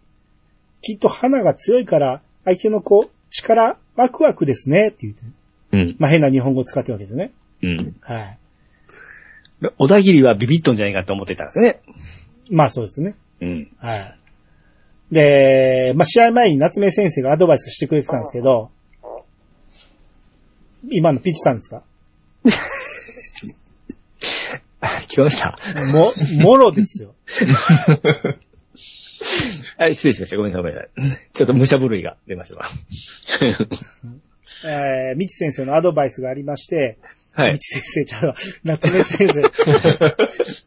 きっと花が強いから、相手の子、力、ワクワクですね、って言って。うん。まあ、変な日本語を使ってるわけですね。うん。はい。小田切はビビッとんじゃないかと思ってたんですよね。まあ、そうですね。うん。はい。で、まあ、試合前に夏目先生がアドバイスしてくれてたんですけど、今のピッチさんですか？聞こえました？も、もろですよ。はい、失礼しました。ごめんなさい、ごめんなさい。ちょっと武者震いが出ましたわ。えー、みち先生のアドバイスがありまして、はみ。ち先生ちゃうわ、夏目先生。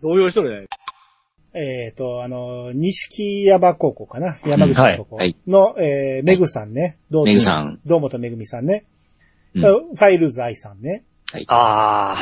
動揺しとるね。えっと、あの、西山高校かな？山口の高校はいの、えー、めぐさんね。どうめぐさん。堂本めぐみさんね。うんファイルズ愛さんね。はい。あ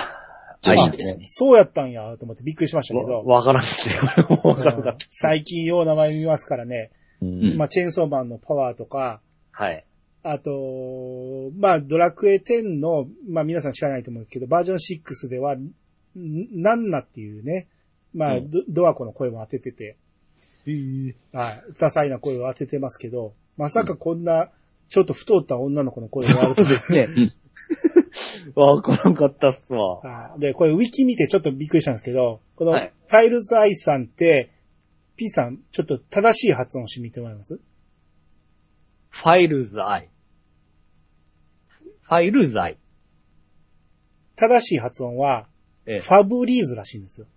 女優ですね。そうやったんや、と思ってびっくりしましたけわど。わからんですね。わからんかっ最近よう名前見ますからね。た。ううんまあ、チェーンソーマンのパワーとか、はい。あと、まあ、ドラクエ10の、まあ皆さん知らないと思うけど、バージョン6では、んナンナっていうね、まあ、うん。ドドアコの声も当ててて、はい、些細な声を当ててますけど、まさかこんな、ちょっと太った女の子の声があるとですね、わからんかったっすわ。あで、これウィキ見てちょっとびっくりしたんですけど、このフはい。ァイルズアイさんって、P さん、ちょっと正しい発音してみてもらえます？ファイルズアイ。ファイルズアイ。正しい発音は、ええ。ファブリーズらしいんですよ。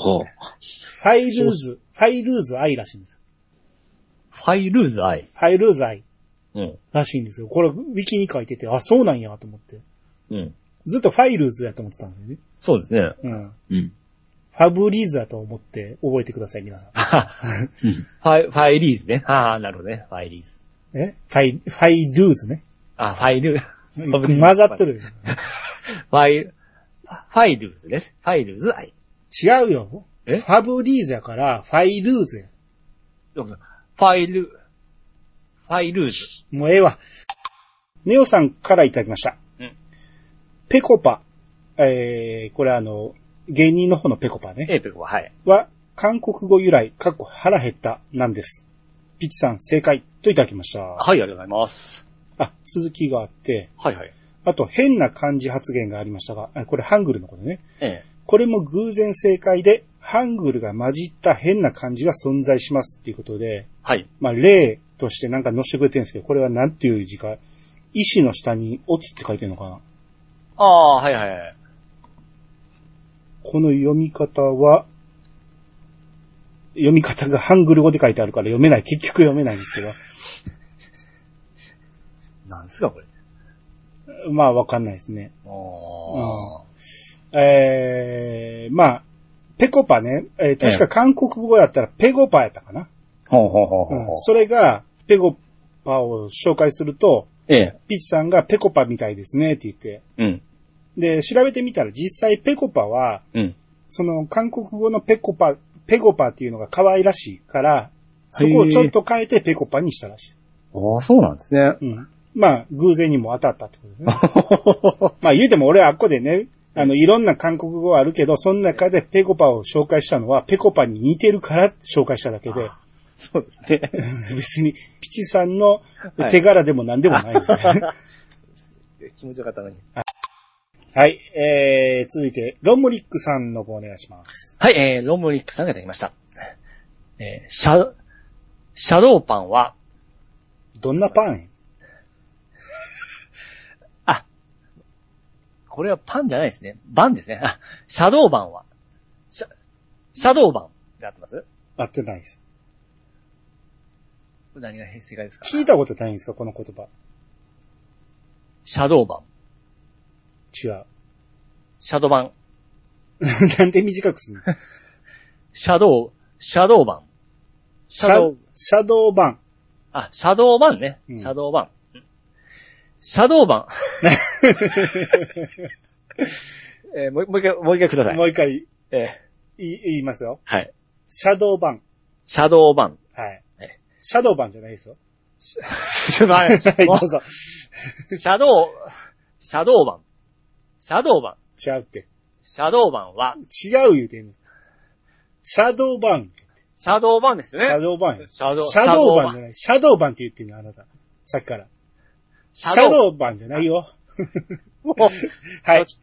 ほう。ファイルーズ、ファイルーズアイらしいんですよ。ファイルズアイ。ファイルーズアイうん。らしいんですよ。これ、ウィキに書いてて、あ、そうなんやと思って。うん。ずっとファイルーズやと思ってたんですよね。そうですね。うん。うん。ファブリーズやと思って覚えてください、皆さん。ファイ、ファイリーズね。ああ、なるほどね。ファイリーズ。え？ファイ、ファイルーズね。あ、ファイル、混ざってるよ。ファイ、ファイルーズね。ファイルズアイ。違うよ。え？ファブリーズやから、ファイルーズや。ファイル、ファイルーズ。もうええわ。ネオさんからいただきました。うんペコパ。えー、これあの、芸人の方のペコパね。エーペコは、はい。は、韓国語由来、かっこ腹減った、なんです。ピチさん、正解、といただきました。はい、ありがとうございます。あ、続きがあって、はいはい。あと変な漢字発言がありましたが、あこれハングルのことね。ええ。これも偶然正解で、ハングルが混じった変な漢字が存在しますっていうことで、はい。まあ、例としてなんか載せてくれてるんですけど、これは何ていう字か、石の下にオツって書いてるのかなああ、はいはいはい。この読み方は、読み方がハングル語で書いてあるから読めない。結局読めないんですけ なんですか、これ。ど。まあ、わかんないですね。ああ。えー、まあ、ペコパね。えー確か韓国語やったらペゴパやったかな。ほうほうほうほう。それが、ペゴパを紹介すると、ええ。ピチさんがペコパみたいですねって言って。うん。で、調べてみたら実際ペコパは、うん。その韓国語のペコパ、ペゴパっていうのが可愛らしいから、そこをちょっと変えてペコパにしたらしい。ああ、そうなんですね。うん。まあ、偶然にも当たったってことですね。まあ言うても俺はあっこでね、あの、いろんな韓国語あるけど、その中でペコパを紹介したのは、ペコパに似てるから紹介しただけで、そうですね。別に、ピチさんの手柄でも何でもないです、ね 気持ちよかったのに。はい、えー、続いて、ロムリックさんの方お願いします。はい、えー、ロムリックさんがいただきました。えー、シャ、シャドーパンは、どんなパン？これはパンじゃないですね。バンですね。あ、シャドーバンは、シャ、シャドーバンで合ってます？合ってないです。何が正解ですか？聞いたことないんですか？この言葉。シャドーバン。違う。シャドバン。なんで短くするの？シャドウ、シャドーバン。シャドウ、シャドーバン。あ、シャドーバンね。うんシャドーバン。うんシャドーバン。えーもうもう一回、もう一回ください。もう一回えい言いますよ。はい。シャドーバン。シャドーバン。はいえ。シャドーバンじゃないですよ。ちょっと待ってはい、どもうぞ。うシャドウ、シャドーバン。シャドーバン。違うって。シャドーバンは、違う言うてんの。シャドーバン。シャドーバンですよシャね。ドーバンや。シャドー、シャドーバンじゃない。シャドーバンって言ってんの、あなた。さっきから。シャドー、ドーバンじゃないよ。もうはい。シ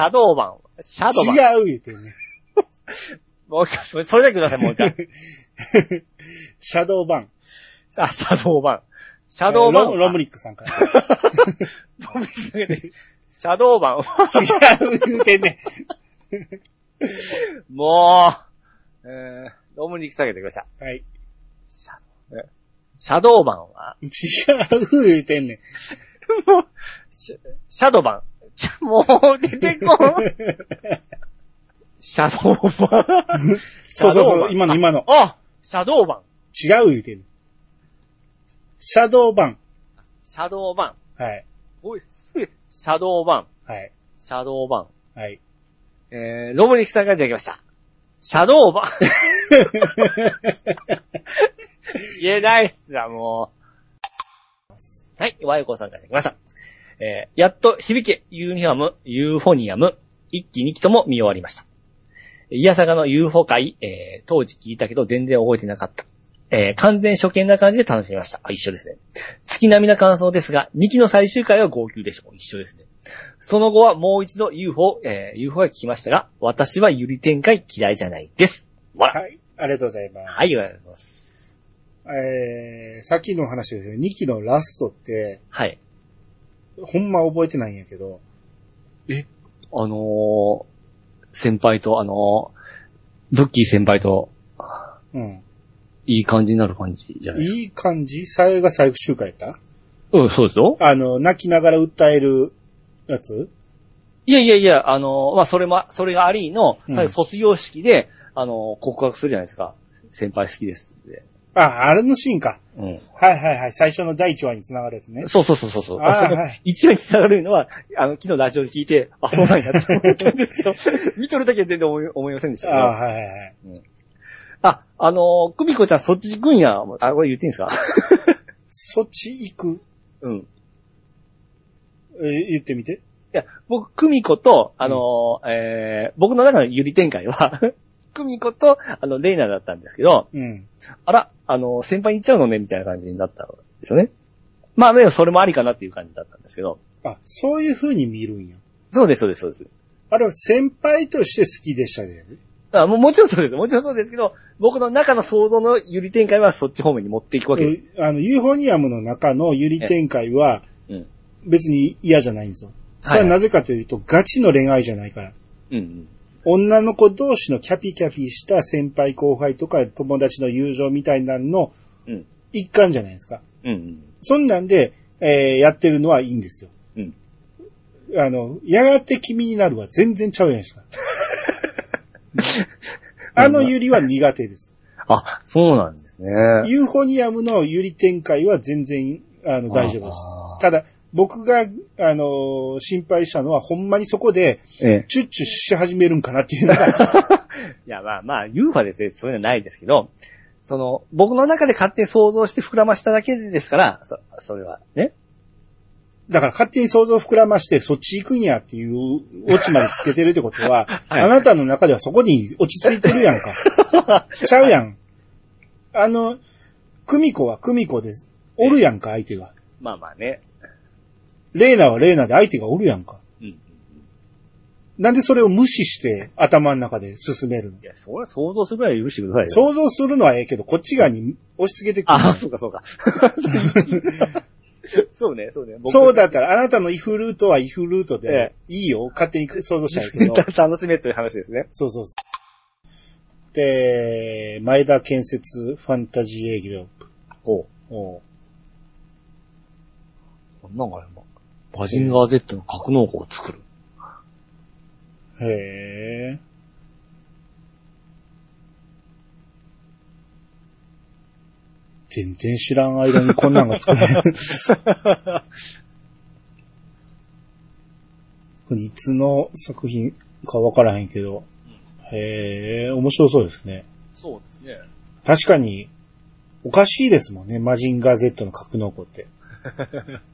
ャドーバン。シャドーバン。違う言うてんね。もう一回、それだけください、もう一回。シャドーバン。あ、シャドーバン。シャドーバンは。ロロムリックさんから。ロムリックさんがシャドーバンは。違う言うてんね。もう、えー、ロムリック下げてください。はい。シャドー、えシャドーバンは、違う言うてんねん。シャシャドーバン。もう出てこん。シャドーバン。そうそうそう、シャドーバン今の今の。あシャドーバン。違う言うてんねん。シャドーバン。シャドーバン。はい。おい、すげえ。シャドーバン。はい。シャドーバン。はい。えー、ロムリックさんが出てきました。シャドーバン。言えないっすわ、もう。はい、ワイコさんから出てきました。えー、やっと響け、ユーニファム、ユーフォニアム、一期二期とも見終わりました。いやさがの ユーフォ回、えー、当時聞いたけど全然覚えてなかった。えー、完全初見な感じで楽しみました。あ、一緒ですね。月並みな感想ですが、2期の最終回は号泣でしょう。一緒ですね。その後はもう一度 UFO、えー UFO が聞きましたが、私はゆり展開嫌いじゃないです。わら。はい。ありがとうございます。はい、ありがとうございます。えー、さっきの話ですね、2期のラストって、はい。ほんま覚えてないんやけど、あのー、先輩と、あのー、ブッキー先輩と、うん。いい感じになる感じじゃないですか。いい感じ？さえが最終回やった？うん、そうですよ。あの、泣きながら訴えるやつ？いやいやいや、あのー、まあ、それも、それがありの、うん最後卒業式で、あのー、告白するじゃないですか。先輩好きですって。あ、あれのシーンか。うん。はいはいはい。最初の第1話につながるやつね。そうそうそうそうそう。あーそのはい一話に繋がるのは、あの、昨日ラジオで聞いて、あ、そうなんやって思ったんですけど、見とるだけは全然思い思いませんでしたけど。ああ、はいはいはい。あのー、久美子ちゃんそっち行くんや。あ、これ言っていいんですか？そっち行く？うん。いえー言ってみて。や、僕、久美子と、あのー、えー、僕の中のゆり展開は、久美子と、あの、レイナだったんですけど、うん。あら、あの、先輩に行っちゃうのね、みたいな感じになったんですよね。まあ、でもそれもありかなっていう感じだったんですけど。あ、そういう風に見るんや。そうです、そうです、そうです。あれは先輩として好きでしたね。あももちろんそうです。もちろんそうですけど、僕の中の想像のゆり展開はそっち方面に持っていくわけです。あの、ユーフォニアムの中のユリ展開はうん。別に嫌じゃないんですよ。それはなぜかというと、ガチの恋愛じゃないから。うんうん。女の子同士のキャピキャピした先輩後輩とか友達の友情みたいなののうん一環じゃないですか。うんうん。そんなんで、えーやってるのはいいんですよ。うんあの、やがて君になるは全然ちゃうじゃないですか。あの百合は苦手です。あ、そうなんですね。ユーフォニアムの百合展開は全然、あの、大丈夫ですただ、僕が、あのー心配したのは、ほんまにそこで、ええ。チュッチュし始めるんかなっていうのが、いや、まあまあ、ユーフォですね、そういうのはないですけど、その、僕の中で勝手に想像して膨らましただけですから、そそれは、ね。だから勝手に想像を膨らまして、そっち行くんやっていうオチまでつけてるってことは、はいあなたの中ではそこに落ち着いてるやんか。ちゃうやん。あの、久美子は久美子です。おるやんか、相手が。まあまあね。レーナはレーナで相手がおるやんか。うん。いなんでそれを無視して頭の中で進めるの？や、それは想像するぐらい許してくださいよ。想像するのはええけど、こっち側に押し付けてくる。ああ、そうかそうか。そうね、そうね。僕そうだったら、あなたのイフルートはイフルートで、いいよ、勝手に想像したいけど。楽しめという話ですね。そうそうそう。で、前田建設ファンタジー営業部。ほおうう。なんかね、バジンガー Z の格納庫を作る。へえ。全然知らん間にこんなんが作れる。いつの作品かわからへんけど。へえ、面白そうですね。そうですね。確かに、おかしいですもんね、マジンガー Z の格納庫って。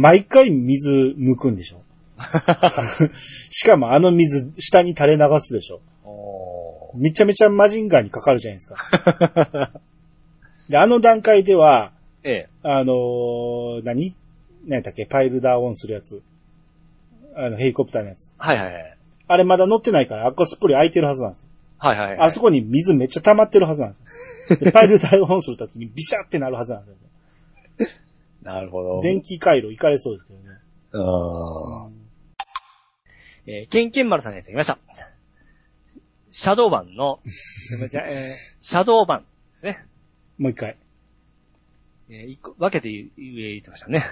毎回水抜くんでしょ？しかもあの水下に垂れ流すでしょ？おめちゃめちゃマジンガーにかかるじゃないですか。で、あの段階では、ええ。あのー何？何やったっけ？パイルダーオンするやつ。あの、ヘリコプターのやつ。はいはいはい。あれまだ乗ってないから、あっこすっぽり空いてるはずなんですよ。はいはいはい。あそこに水めっちゃ溜まってるはずなんですよ。で パイルダーオンするときにビシャってなるはずなんですよ。なるほど。電気回路行かれそうですけどね。あーえー、ケンケンマルさんにいただきました。シャドーバンの、すみませんえーシャドーバンですね。もう一回。えー一個分けて言う言ってましたね。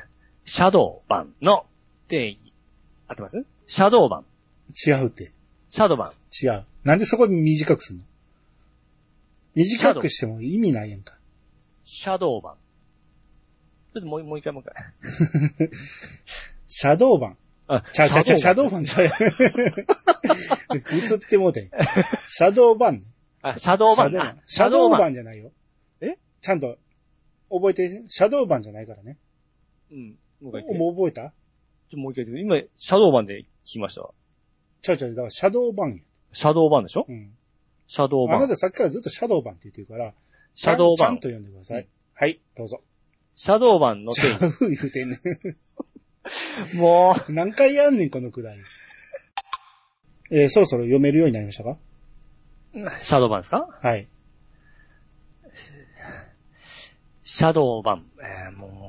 シャドーバンの定義。合ってます？シャドーバン。違うって。シャドーバン。違う。なんでそこに短くすんの？短くしても意味ないやんか。シャドーバン。ちょっともうもう一回もう一回。シャドーバン。あ、ちゃうちゃうちゃう、シャドーバンちゃうやん。映ってもうてん。シャドーバンね。あ、シャドーバン。あシャドーバン。ンじゃないよ。え？ちゃんと、覚えて、シャドーバンじゃないからね。うん。もう一回もう覚えた？ちょもう一回今、シャドーバンで聞きました。ちゃうちゃう、だからシャドーバンや。シャドーバンでしょ？うん。シャドーバン。あなたさっきからずっとシャドーバンって言ってるから、シャドーバンちゃんと。読んでください。はい、どうぞ。シャドーバンの定義。ちゃう言うてんね。も何回やんねん、このくだり。えーそろそろ読めるようになりましたか？う、シャドーバンですか？はい。シャドーバン。えー、も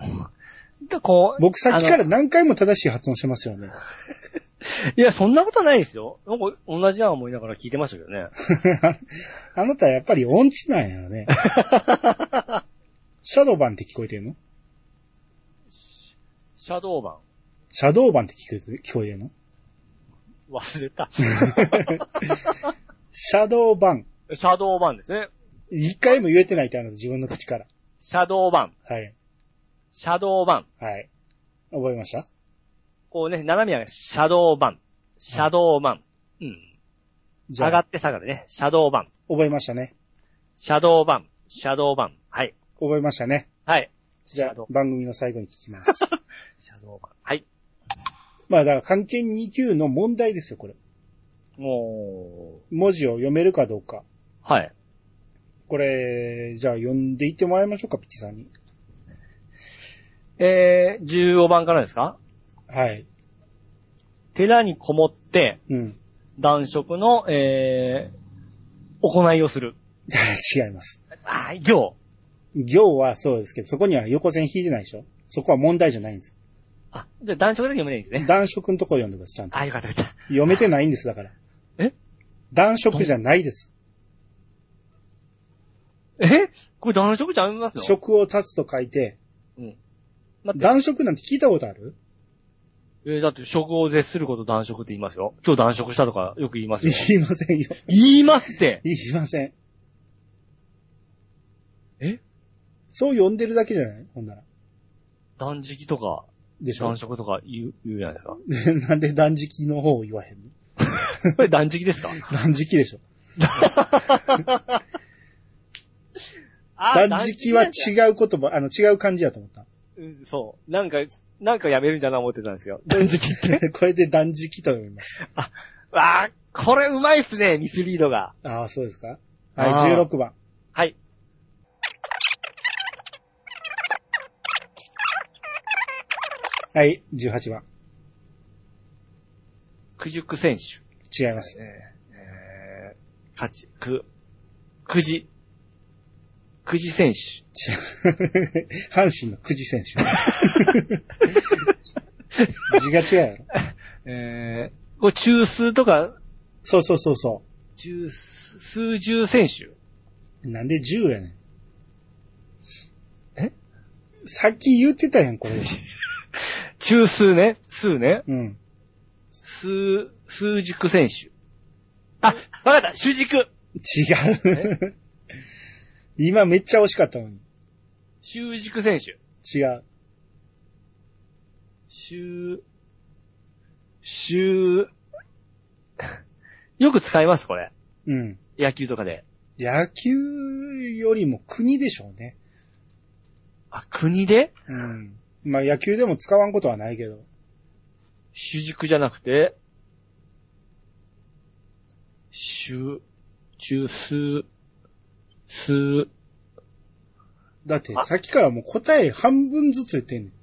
う。でこう。僕さっきかあら何回も正しい発音してますよね。の いや、そんなことないですよ。なんか、同じやん思いながら聞いてましたけどね。あなたやっぱり音痴なんやろね。シャドーバンって聞こえてんの？シャドーバン。シャドーバンって聞こえて聞こえてんの？忘れた。シャドーバン。シャドーバンですね。一回も言えてないってあなた自分の口から。シャドーバン。はい。シャドーバン。はい。覚えました？こうね、斜めはシャドーバン。シャドーバン。うん。じゃあ上が、って下がるね。シャドーバン。覚えましたね。シャドーバン。シャドーバン。はい。覚えましたね。はい。シじゃあ番組の最後に聞きます。シャドーバン。はい。まあだから、関係2級の問題ですよ、これ。も文字を読めるかどうか。う、はい。これ、じゃあ読んでいってもらいましょうか、ピッチさんに。えー、15番からですか？はい。寺にこもって、うん。男色の、えー、行いをする。違います。はい、行。行はそうですけど、そこには横線引いてないでしょ？そこは問題じゃないんですよ。あ、じゃあ男色だけ読めないんですね。男色のとこ読んでください、ちゃんと。あ、よかったよかった。読めてないんです、だから。え？男色じゃないです。え？これ男色ちゃいますの？食を立つと書いて、待って。男色なんて聞いたことある？えーだって食を絶すること男色って言いますよ。今日男色したとかよく言いますよ。言いませんよ。言いますって。言いません。え？そう読んでるだけじゃない？ほんなら。断食とか、でしょ？男色とか言う、言うじゃないですか。なんで断食の方を言わへんの？これ断食ですか？断食でしょ。あ断食は違う言葉、あの、違う漢字やと思った。うんそう。なんか、なんかやめるんじゃな思ってたんですよ。断食って。これで断食と読みます。わあ、これうまいっすね、ミスリードが。ああ、そうですか？あはい、ー16番。はい。はい、18番。九熟選手。違います。えー、えー、勝ち、く、くじ。くじ選手。阪神の久慈選手。字が違う。えー、これ中数とか、そうそうそうそ中数、数十選手。う。なんで10やねん。え？さっき言ってたやん、これ。中数ね。数ね。うん。数、数軸選手。あ、わかった主軸違う。今めっちゃ惜しかったのに。習軸選手。違う。習、習、よく使いますこれ。うん。野球とかで。野球よりも国でしょうね。あ、国で？うん。まあ野球でも使わんことはないけど。主軸じゃなくて、習、中数、数、だってさっきからもう答え半分ずつ言ってんねん。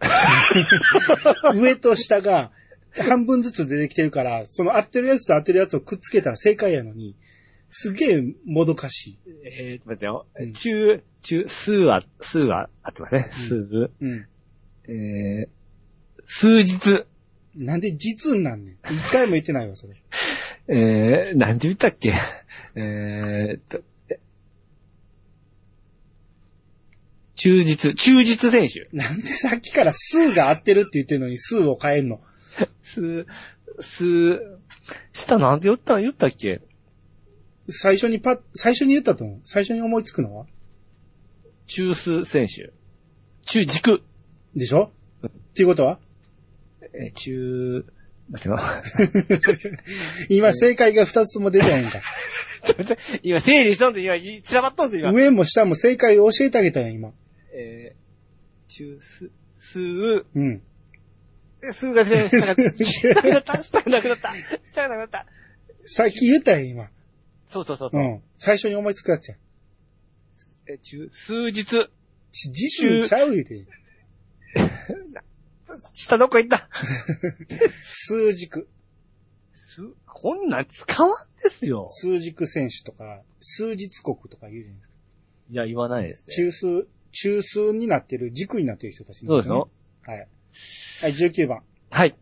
上と下が半分ずつ出てきてるから、その合ってるやつと合ってるやつをくっつけたら正解やのに、すげえもどかしい。えー、待ってようん。中、中、数は、数は合ってますね。数、うん。えー、数日、なんで実になんねん。一回も言ってないわ、それ。えー、なんて言ったっけ？えーっと、え忠実、忠実選手。なんでさっきから数が合ってるって言ってるのに数を変えんの？す、す、下なんて言った言ったっけ？最初にパッ、最初に言ったと思う。最初に思いつくのは？中数選手。中軸。でしょ？っていうことは？えー、中、待ってよ。今正解が二つとも出てないんか。ちょっと待って。今、整理したんで、今、散らばったんですよ、今。上も下も正解を教えてあげたやん、今。えー、中数、数、う。ん。え数が出て下が、下がなった、下がなくなった、下がなくなった。さっき言ったやん、今。そうそうそうそうう。ん。最初に思いつくやつやん。え、中、数日。ち、次週ちゃう言うて。下どこ行った？数軸。す、こんなん使わんですよ。数軸選手とか、数日国とか言うじゃないですか。いや、言わないですね。中数、中数になってる、軸になってる人たちそうですよ。はい。はい、19番。はい。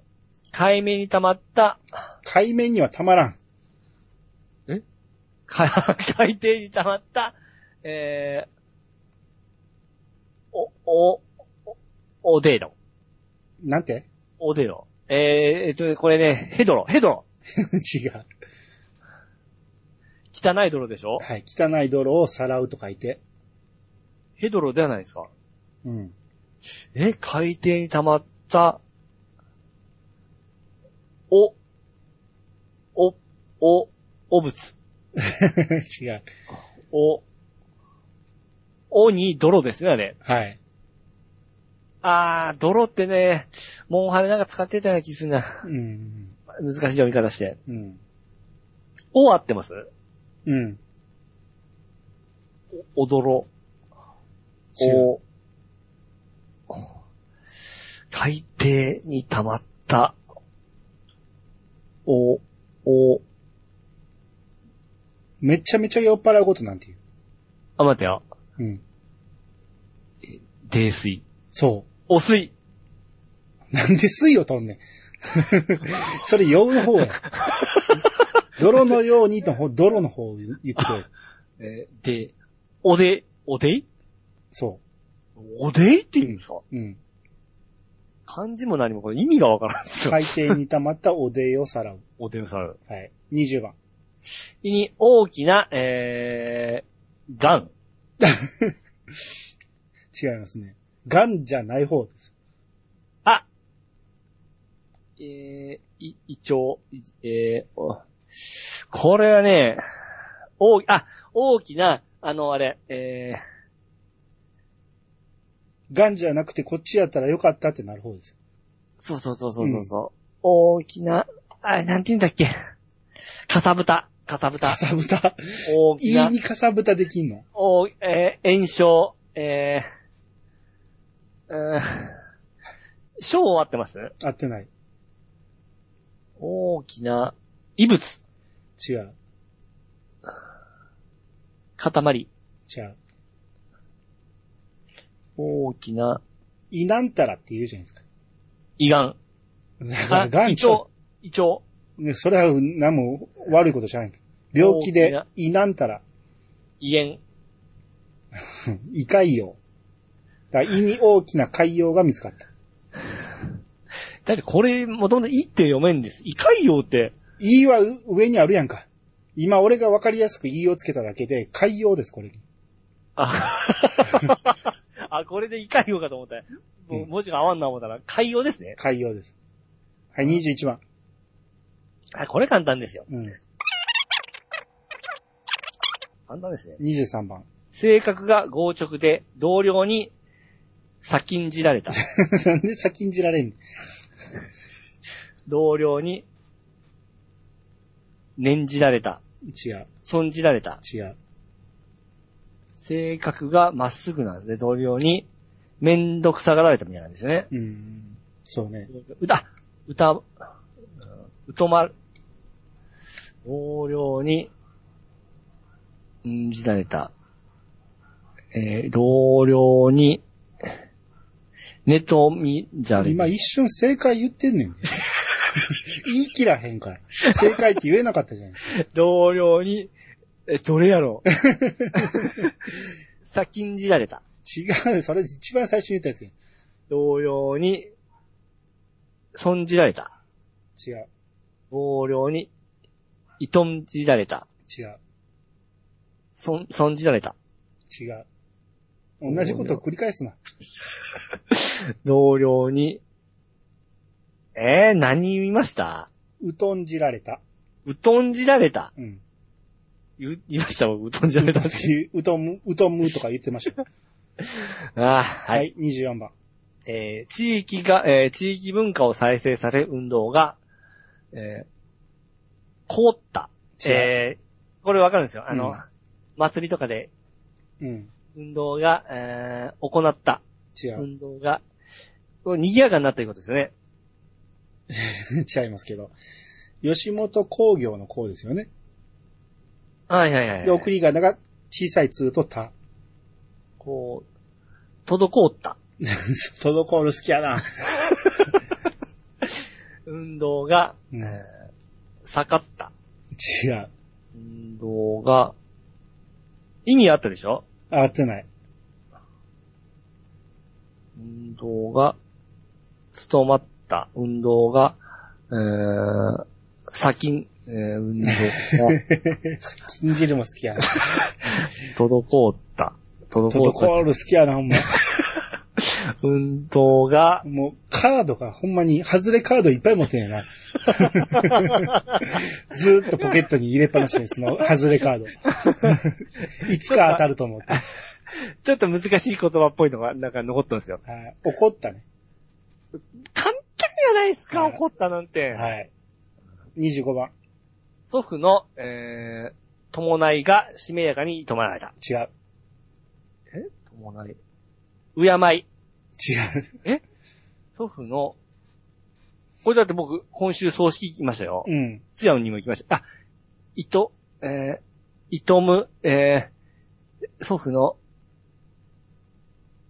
海面に溜まった、海面にはたまらん。か 海底に溜まった、えー、お、お、おオデロ。なんて？オデロ。えー、えっと、これね、ヘドロ、ヘドロ。違う。汚い泥でしょ？はい。汚い泥をさらうと書いて。ヘドロではないですか？うん。え、海底に溜まった、お、お、お、お物。違う。お、おに泥ですね、あれ。はい。あー、泥ってね、モンハネなんか使ってたような気するな。うん。難しい読み方して。うん。お合ってます？うん。お、おどろ。お、海底に溜まった、お、お、めちゃめちゃ酔っ払うことなんて言あ、待ってよ。う。うん。泥水。そお水。う。なんで水を取んねん。それ酔う方や。泥のようにの方、泥の方を言ってくれ。えーで、おで、おでい？そおでいって言うんですか、う。うん。漢字も何もこれ意味がわからんですよ。海底に溜まったおでいをさらう。おでんさる。はい。20番。胃に大きな、えー、ガン。違いますね。ガンじゃない方です。あ。えー、い、胃腸、いえー、おこれはね、大、あ、大きな、あの、あれ、えガンじゃなくてこっちやったらよかったってなる方です。そうそうそうそうそうそう、大きな、あれ、なんて言うんだっけ。かさぶた、かさぶた。か。さぶた。大きな。いい、にかさぶたできんの？おえー、炎症、えー、うーん、小終わってます？合ってない。大きな、異物、違う。塊、違う。大きな、胃なんたらって言うじゃないですか。胃がん。だからあ、ガンちゃ胃腸、胃腸。ねそれは何も悪いことじゃない。病気で胃なんたら、胃炎。胃潰瘍。だから胃に大きな潰瘍が見つかった。だってこれ、もともと胃って読めんです。胃潰瘍って、胃はう上にあるやんか。今俺が分かりやすく胃をつけただけで、潰瘍です、これ。あ、あ、これで胃潰瘍かと思ったううん文字が合わんな思ったら、潰瘍ですね。潰瘍です。はい、21番。あ、これ簡単ですよ。うん。簡単ですね。23番。性格が強直で、同僚に先んじられた。なんで先んじられんねん。同僚に念じられた。違う、損じられた。違う。性格がまっすぐなんで、同僚にめんどくさがられたみたいなんですね。うん。そうね。歌、歌、うんうとま、同僚に、んじられた。えー同僚に、ネトミじゃれ今一瞬正解言ってんねんで。言い切らへんから。正解って言えなかったじゃないですか。同僚に、え、どれやろ？う 先んじられた。違う、それ一番最初に言ったやつや同僚に、損じられた。違う、同僚に、いとんじられた。違う、損、損じられた。違う。同じことを繰り返すな。同僚に、えー、何言いました？うとんじられた。うとんじられた。うん。言う言いました僕うとんじられた。うとむ、うとむとか言ってましたよ。あーは。はいい、24番。えー、地域が、えー、地域文化を再生される運動が、えー、凍った。違うえー、これわかるんですよ。あの、うん祭りとかでうん。運動が、えー、行った。違う。運動が、賑やかになったいうことですよね。違いますけど。吉本工業の工ですよね。はいはいはい。で、送り仮名が小さい通とた。こう、滞った。滞る好きやな。運動が、うんえー盛った。違う。運動が、意味あったでしょ？合ってない。運動が、務まった。運動が、えー、先、えー、運動が、金汁も好きやな。滞った。滞った。滞る好きやな、ほんま。運動が、もう、カードがほんまに、外れカードいっぱい持ってんやな。ずーっとポケットに入れっぱなしです、その、外れカード。いつか当たると思って。ちょっと難しい言葉っぽいのが、なんか残ったんですよ。はい怒ったね。簡単じゃないですか、はい怒ったなんて。はい。25番。祖父の、えー、伴いがしめやかに止まられた。違う。伴い。敬い。違う。祖父の、これだって僕、今週葬式行きましたよ。うん。津山にも行きました。あ、いと、えー、いとむ、えー、祖父の、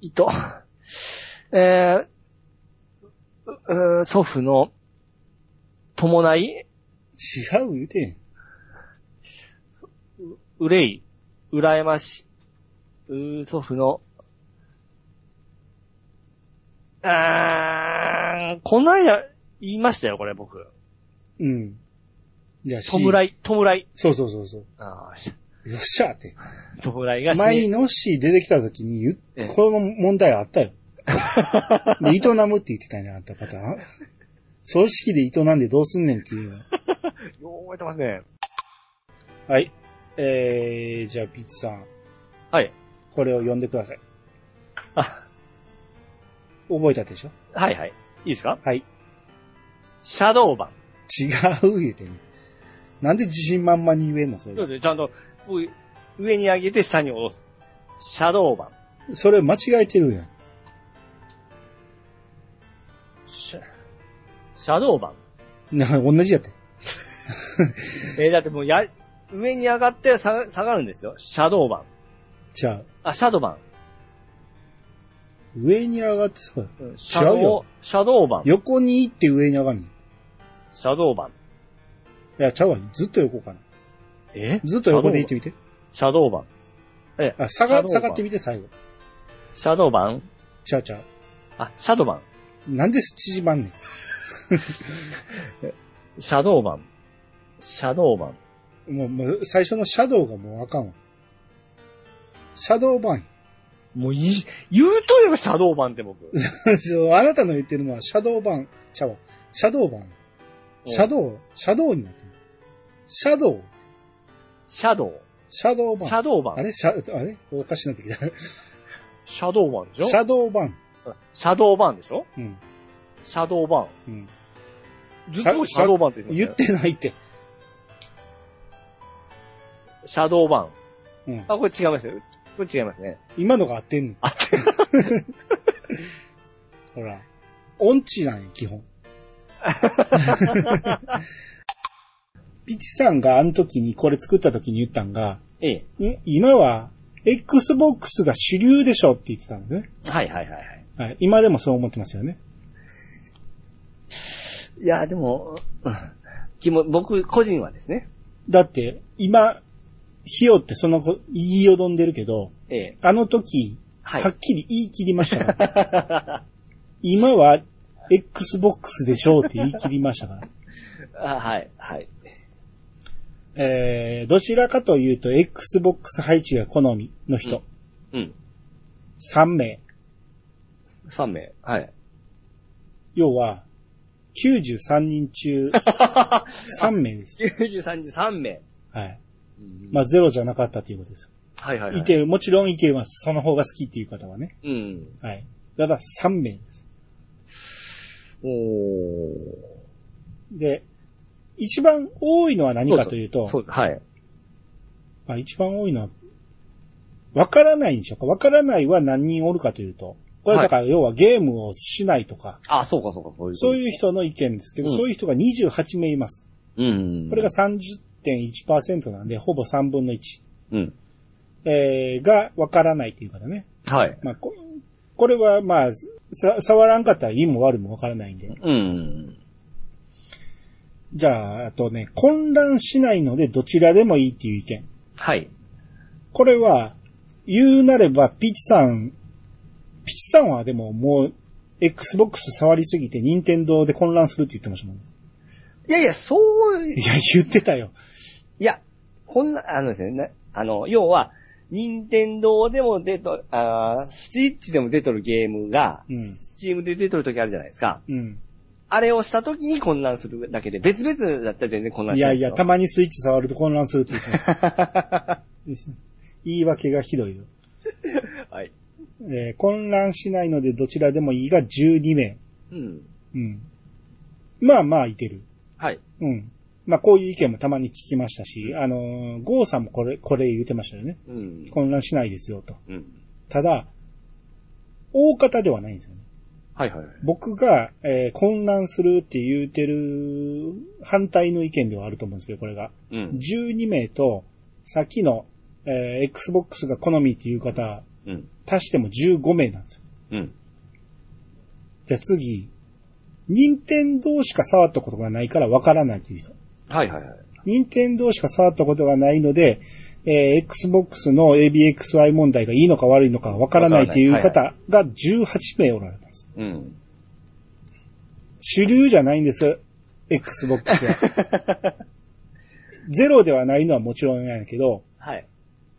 いと、えー、うう祖父の、伴い、違う言うてん。憂い、羨まし、う祖父の、あー、この間言いましたよ、これ僕。うん。じゃあ、弔い。い、弔い。そうそうそうそう。あーしよっしゃーって。弔いがし前にノッシー出てきた時に言っええこの問題あったよ。で、営むって言ってたんや、あんた方。葬式で営んでどうすんねんっていうの。よう覚えてますね。はい。えー、じゃあ、ピッチさん。はい。これを読んでください。あ、覚えたでしょ？はいはい。いいですか？はい。シャドーバン。違う言うてね。なんで自信満々に言えんの？それ。そうですちゃんと、上に上げて下に下ろす。シャドーバン。それ間違えてるやん。シャ、シャドーバン。な、同じやって。えーだってもうや、上に上がって下が下がるんですよ。シャドーバン。じゃあ、あ、シャドーバ上に上がってさ、ン。うんシャド違うよー、シャドーバン。横に行って上に上がるの。いシャドーバン。や、ちゃうわ。ずっと横かな。え？ずっと横で行ってみて。シャドーバン。え、あ、下が、下がってみて、最後。シャドーバンちゃうちゃう。あ、シャドーバン。なんで縮まんねん。シャドーバン。シャドーバン。もう、もう、最初のシャドウがもうあかんわ。シャドウ版。もういい、言うといえばシャドーバンって僕。そうあなたの言ってるのはシャドウ版。ちゃうわ。シャドウ版。シャドウ、シャドウになってる。シャドウ。シャドウ。シャドウ版。シャドーバン。あれ？シャ、あれ？おかしなってきた。シャドーバンでしょ？シャドウ版。シャドーバンでしょ？うん。シャドーバン。うん。ずっとシャドーバンって言言ってないって。シャドーバン。うん。あ、これ違いますよ。これ違いますね。今のが合ってんねん。合ってほら。音痴なんや、基本。ピチさんがあの時にこれ作った時に言ったんが、ええ。ん？今は、Xbox が主流でしょって言ってたんですね。はいはいはいはい。はい。今でもそう思ってますよね。いや、でも、うん気も、僕個人はですね。だって、今、ひよってその子、言いよどんでるけど、ええ。あの時、はいはっきり言い切りましたから。今は、Xbox でしょうって言い切りましたから。あはい、はい。えー、どちらかというと、Xbox 配置が好みの人、うん。3名。3名。はい。要は、93人中、3名です。93人3名。はい。うんまあ、ゼロじゃなかったということです。はいはい、はい。いける、もちろんいけます。その方が好きっていう方はね。うん。はい。ただ、3名です。おー。で、一番多いのは何かというと、そう。はい。まあ、一番多いのは、わからないんでしょうか？わからないは何人おるかというと、これだから要はゲームをしないとか、あ、そうかそうか、そういう。そういう人の意見ですけど、うんそういう人が28名います。うん。これが30.1%なんで、ほぼ3分の1。うん。えー、がわからないという方ね。はい。まあ、ここれはまあ、さ、触らんかったらいいも悪いもわからないんで。うん。じゃあ、あとね、混乱しないのでどちらでもいいっていう意見。はい。これは、言うなれば、ピチさん、ピチさんはでももう、Xbox 触りすぎて、任天堂で混乱するって言ってましたもんね。いやいや、そう、いや、言ってたよ。いや、こんな、あのですね、なあの、要は、任天堂でも出と、あースイッチでも出とるゲームが、うんスチームで出とる時あるじゃないですか。うん。あれをした時に混乱するだけで、別々だったら全然混乱しないですよ。いやいや、たまにスイッチ触ると混乱するって言って。言い訳がひどいよ。はい。えー混乱しないのでどちらでもいいが12名。うん。うん。まあまあいてる。はい。うん。まあこういう意見もたまに聞きましたし、あのーゴーさんもこれ、これ言ってましたよね。うん。混乱しないですよと。うん。ただ、大方ではないんですよね。はいはいはい。僕が、えー混乱するって言うてる反対の意見ではあると思うんですけど、これが。うん。12名と、さっきの、えー Xbox が好みっていう方、うん。足しても15名なんですよ。うん。じゃあ次、任天堂しか触ったことがないからわからないという人。はいはいはい。任天堂しか触ったことがないので、えー Xbox の ABXY 問題がいいのか悪いのかわからないという方が18名おられます。うん。主流じゃないんです。Xbox は。ゼロではないのはもちろんなんやけど、はい。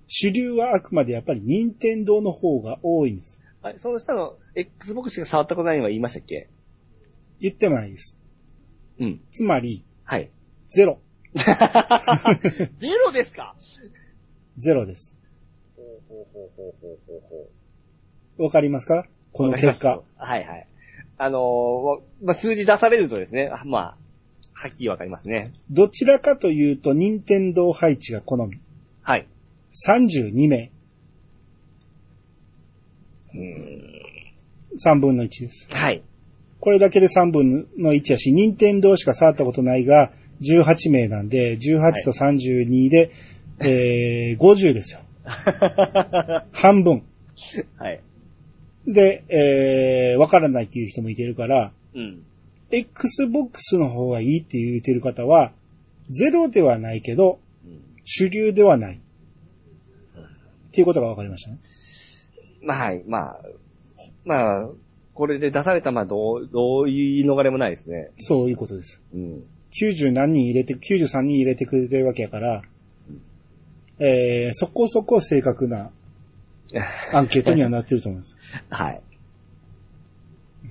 主流はあくまでやっぱり任天堂の方が多いんです。あその下の Xbox しか触ったことないのは言いましたっけ？言ってもないです。うん。つまり、はい。ゼロ。ゼロですか？ゼロです。ほうほうほうほうほうほうほわかりますか？こう。の結果。はいはい。あのーまあ、数字出されるとですね、あまあ、はっきりわかりますね。どちらかというと、任天堂配置が好み。はい。32名。3分の1です。はい。これだけで3分の1やし、任天堂しか触ったことないが、18名なんで、18と32で、えー、50ですよ。半分。はい。で、えー、わからないっていう人もいてるから、うん。Xbox の方がいいって言ってる方は、ゼロではないけど、うん主流ではない。っていうことが分かりましたね。まあ、はい。まあ、まあ、これで出された、まあ、どう、どういう逃れもないですね。そういうことです。うん。90何人入れて、93人入れてくれてるわけやから、えー、そこそこ正確な アンケートにはなってると思うんです。はい。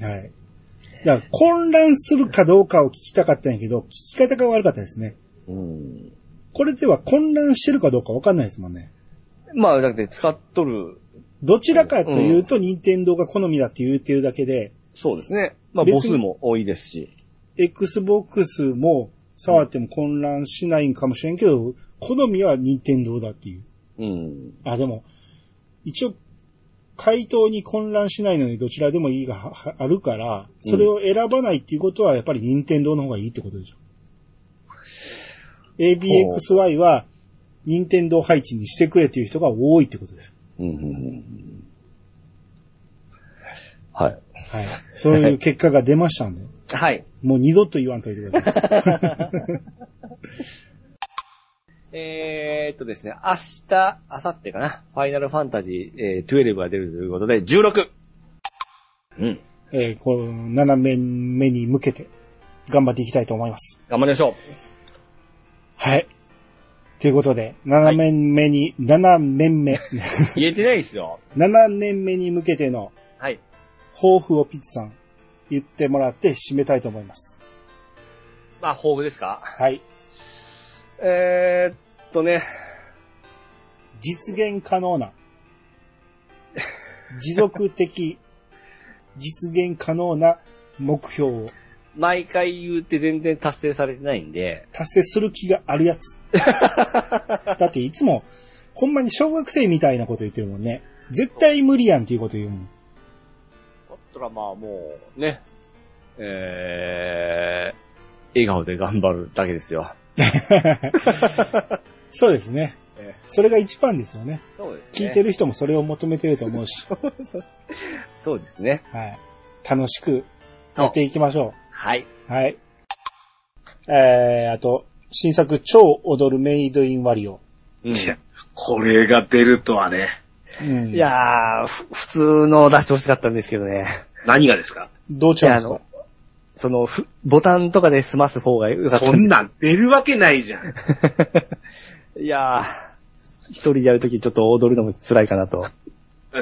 はい。だから混乱するかどうかを聞きたかったんやけど、聞き方が悪かったですね。うん。これでは混乱してるかどうか分かんないですもんね。まあ、だって使っとる、どちらかというと、任天堂が好みだって言ってるだけで、そうですね。まあ、母数も多いですし。Xbox も触っても混乱しないんかもしれんけど、好みは任天堂だっていう。うん。あ、でも、一応、回答に混乱しないのにどちらでもいいがはあるから、それを選ばないっていうことはやっぱり任天堂の方がいいってことでしょ。ABXY は任天堂配置にしてくれっていう人が多いってことです。うんうんうんはい。はい。そういう結果が出ましたんで、はい。もう二度と言わんといてください。えーっとですね、明日、明後日かな。ファイナルファンタジー、えー、12が出るということで、16! うん。えーこの7面目に向けて頑張っていきたいと思います。頑張りましょう。はい。ということで、7面目に、7面目、言えてないですよ。7年目に向けてのはい。抱負をピッツさん言ってもらって締めたいと思います。まあ、豊富ですか？はい。えーっとね、実現可能な、持続的、実現可能な目標を毎回言って全然達成されてないんで、達成する気があるやつ。だっていつも、ほんまに小学生みたいなこと言ってるもんね。絶対無理やんっていうこと言うもん。ったらまあもう、ね、えー、笑顔で頑張るだけですよ。そうですねえ。それが一番ですよね。そうです聞いてる人もそれを求めてると思うし、そうですね。はい。楽しくやっていきましょはい。う。はい。えー、あと、新作超踊るメイドインワリオ。うんいや、これが出るとはね。うん。い、やー、ふ普通の出してほしかったんですけどね。何がですか？どうちゃうんですか？その、ふボタンとかで済ます方がよかったそんなん出るわけないじゃん。いやー、一人でやるときちょっと踊るのも辛いかなと。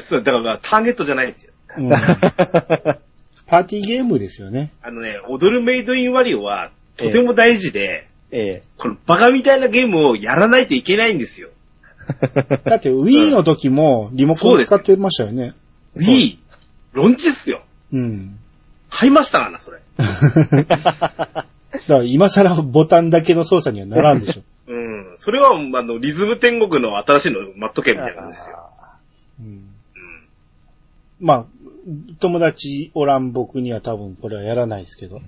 そう、だからターゲットじゃないんですよ。うん。パーティーゲームですよね。あのね、踊るメイドインワリオはとても大事で、えこのバカみたいなゲームをやらないといけないんですよ。だって Wii の時もリモコン使ってましたよね。Wii、ロンチっすよ。うん。買いましたがな、それ。だから今更ボタンだけの操作にはならんでしょ。うん。それは、あの、リズム天国の新しいの待っとけみたいな感じですよ。うんまあ、友達おらん僕には多分これはやらないですけど。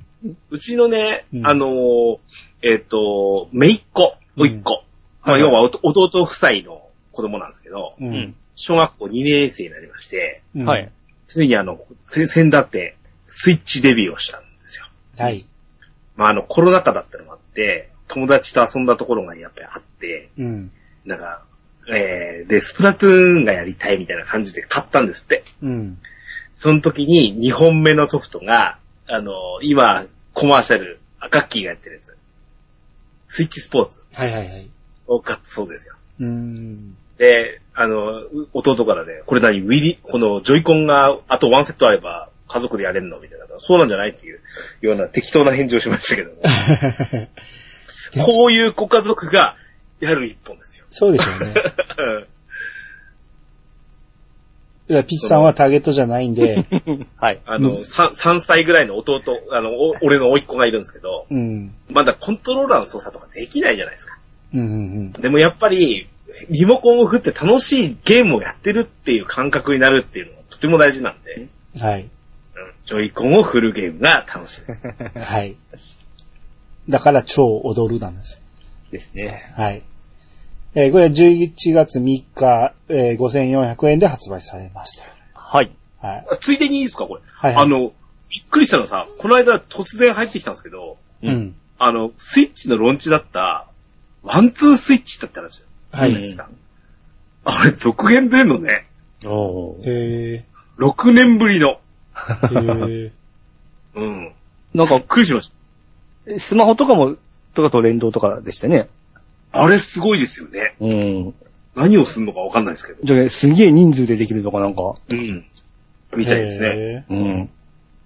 うちのね、うんあのーえっ、と、めいっ子、おいっ子。まあ、はい要は弟夫妻の子供なんですけど、ううん。小学校2年生になりまして、うんはい。。ついにあの、せ先だって、スイッチデビューをしたんですよ。はい。まあ、あの、コロナ禍だったのもあって、友達と遊んだところがやっぱりあって、うん。なんか、えー、で、スプラトゥーンがやりたいみたいな感じで買ったんですって。うん。その時に2本目のソフトが、あの、今、コマーシャル、アカッキーがやってるやつ。スイッチスポーツはいはいはい。を買ったそうですよ。うん。で、あの、う弟からね、これ何？ウィリ、このジョイコンがあとワンセットあれば家族でやれんの？みたいな。そうなんじゃないっていうような適当な返事をしましたけども。こういうご家族がやる一本ですよ。そうでしょうね。だからピッチさんはターゲットじゃないんで、はい。あの、3, 3歳ぐらいの弟、あの、お俺の甥っ子がいるんですけど、うん。まだコントローラーの操作とかできないじゃないですか。うんうんでもやっぱり、リモコンを振って楽しいゲームをやってるっていう感覚になるっていうのはとても大事なんで、うん。はい。うん、ジョイコンを振るゲームが楽しいです。はい。だから超踊るなんです。ですね。はい。えーこれは11月3日、えー5400円で発売されました。はい。はい。ついでにいいですかこれ？はいはいあの、びっくりしたのさ、この間突然入ってきたんですけど、うん。あの、スイッチのロンチだった、ワンツースイッチだったらしい。はい。ですか？あれ、続編出んのね。おーえ6年ぶりの。ー、え うん。なんかびっ、くりしました。スマホとかも、とかと連動とかでしたね。あれすごいですよね。うん。何をするのかわかんないですけど。じゃあ、すげえ人数でできるのかなんか？うん。ー、みたいですね。えうん。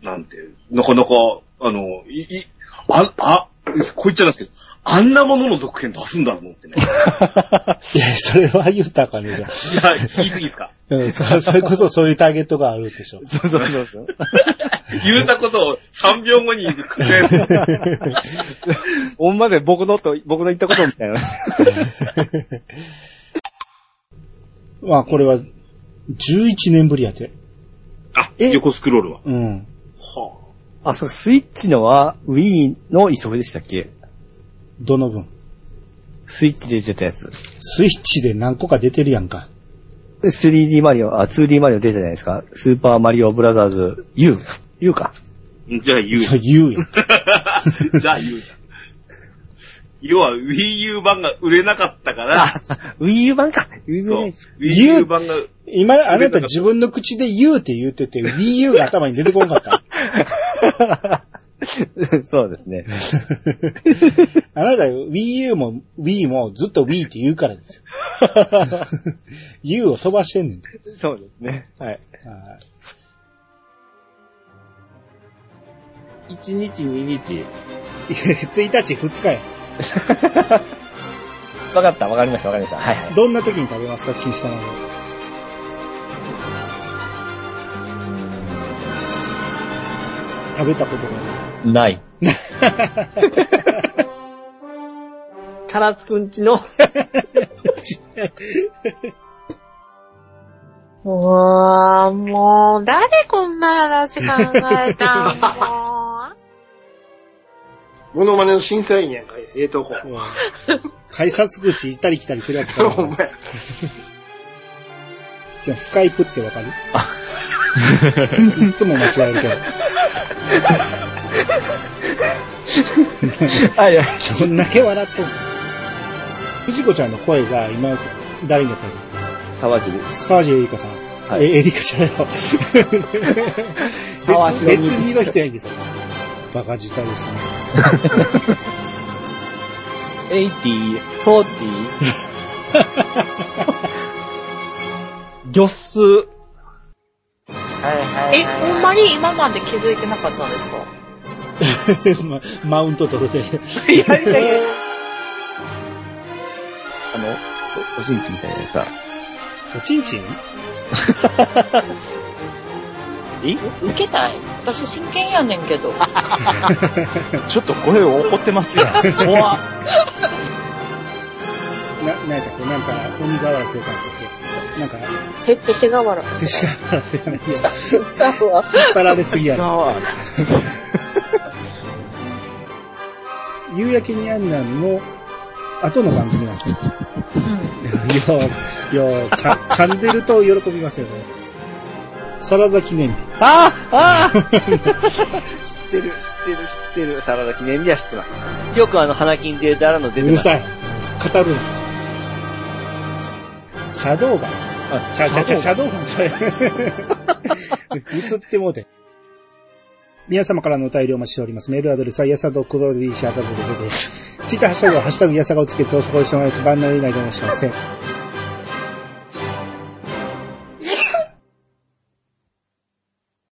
なんて、なかなか、あの、い、い、あ、あ、こう言っちゃいますけど、あんなものの続編出すんだと思ってね。ー いや、それは言ったらあかんねじゃんいや、言い過ぎですか？うんそ。それこそそういうターゲットがあるでしょ。そうそうそうそう。言うたことを3秒後に言うくせほんまで僕のと、僕の言ったことみたいな。まあ、これは、11年ぶりやて。あ、横スクロールは。うん。はあ、そう、スイッチのは Wii の磯部でしたっけ？どの分？スイッチで出たやつ。スイッチで何個か出てるやんか。3D マリオ、あ、2D マリオ出たじゃないですか？スーパーマリオブラザーズ U。U か。あ。じゃあ言う じゃあ言うやん。じゃあ言うじゃん。要は Wii U 版が売れなかったから、Wii U 版か。Wii そう。U Wii U 版が、今、あなた自分の口で言うって言ってて、Wii U が頭に出てこなかった。そうですね。あなた Wii U も Wii もずっと Wii って言うからですよ。U を飛ばしてんねんて。そうですね。はい。はい1日2日。1日2日や。わかった、わかりました、わかりました。はいはい。どんな時に食べますか金下の食べたことがない。ない。唐津くんちの、うわーもう、誰こんな話考えたんもモノマネの審査員やんか、ええとこ。改札口行ったり来たりするわけじゃそう、ないほんまや。じゃあスカイプってわかる？いつも間違えるけど。あ、いや、どん。だけ笑っとん。の藤子ちゃん。の声が今、誰にやったらいい沢尻です。沢地エリカさん。はいえ、エリカじゃないの。沢尻別別にの人やん。ですよ。バカ舌ですね。80、40、ギョッス、え、ほんまに今まで気づいてなかったんですか？まマウント取るで。いやいやいやあの、おおしんちみたいなやつか。おちんちん？受けたい私真剣やねんけど。ちょっと声を怒ってますやん。怖っ。な、なんやったっけなんか、鬼瓦教官の時。なんか、てってしがわら。手しからせらないよ。ちゃうわ。引っ張られすぎやろ。わ。夕焼けにゃんなんの後の番組なんですよ。うん。いや、いや、か噛んでると喜びますよね。サラダ記念日。ああああ知ってる、知ってる、知ってる。サラダ記念日は知ってます。よくあの、花金でだらの出てます。うるさい。語るな。シャドウガン。あちゃうちゃうちゃう、シャドウガンちゃう。映ってもうて。皆様からのお便りをお待ちしております。メールアドレスは、やさどくどりしあたぶでで。ツイッターハッシュタグは、ハッシュタグやさがをつけて、そこでしてもらえると番内でお待ちします。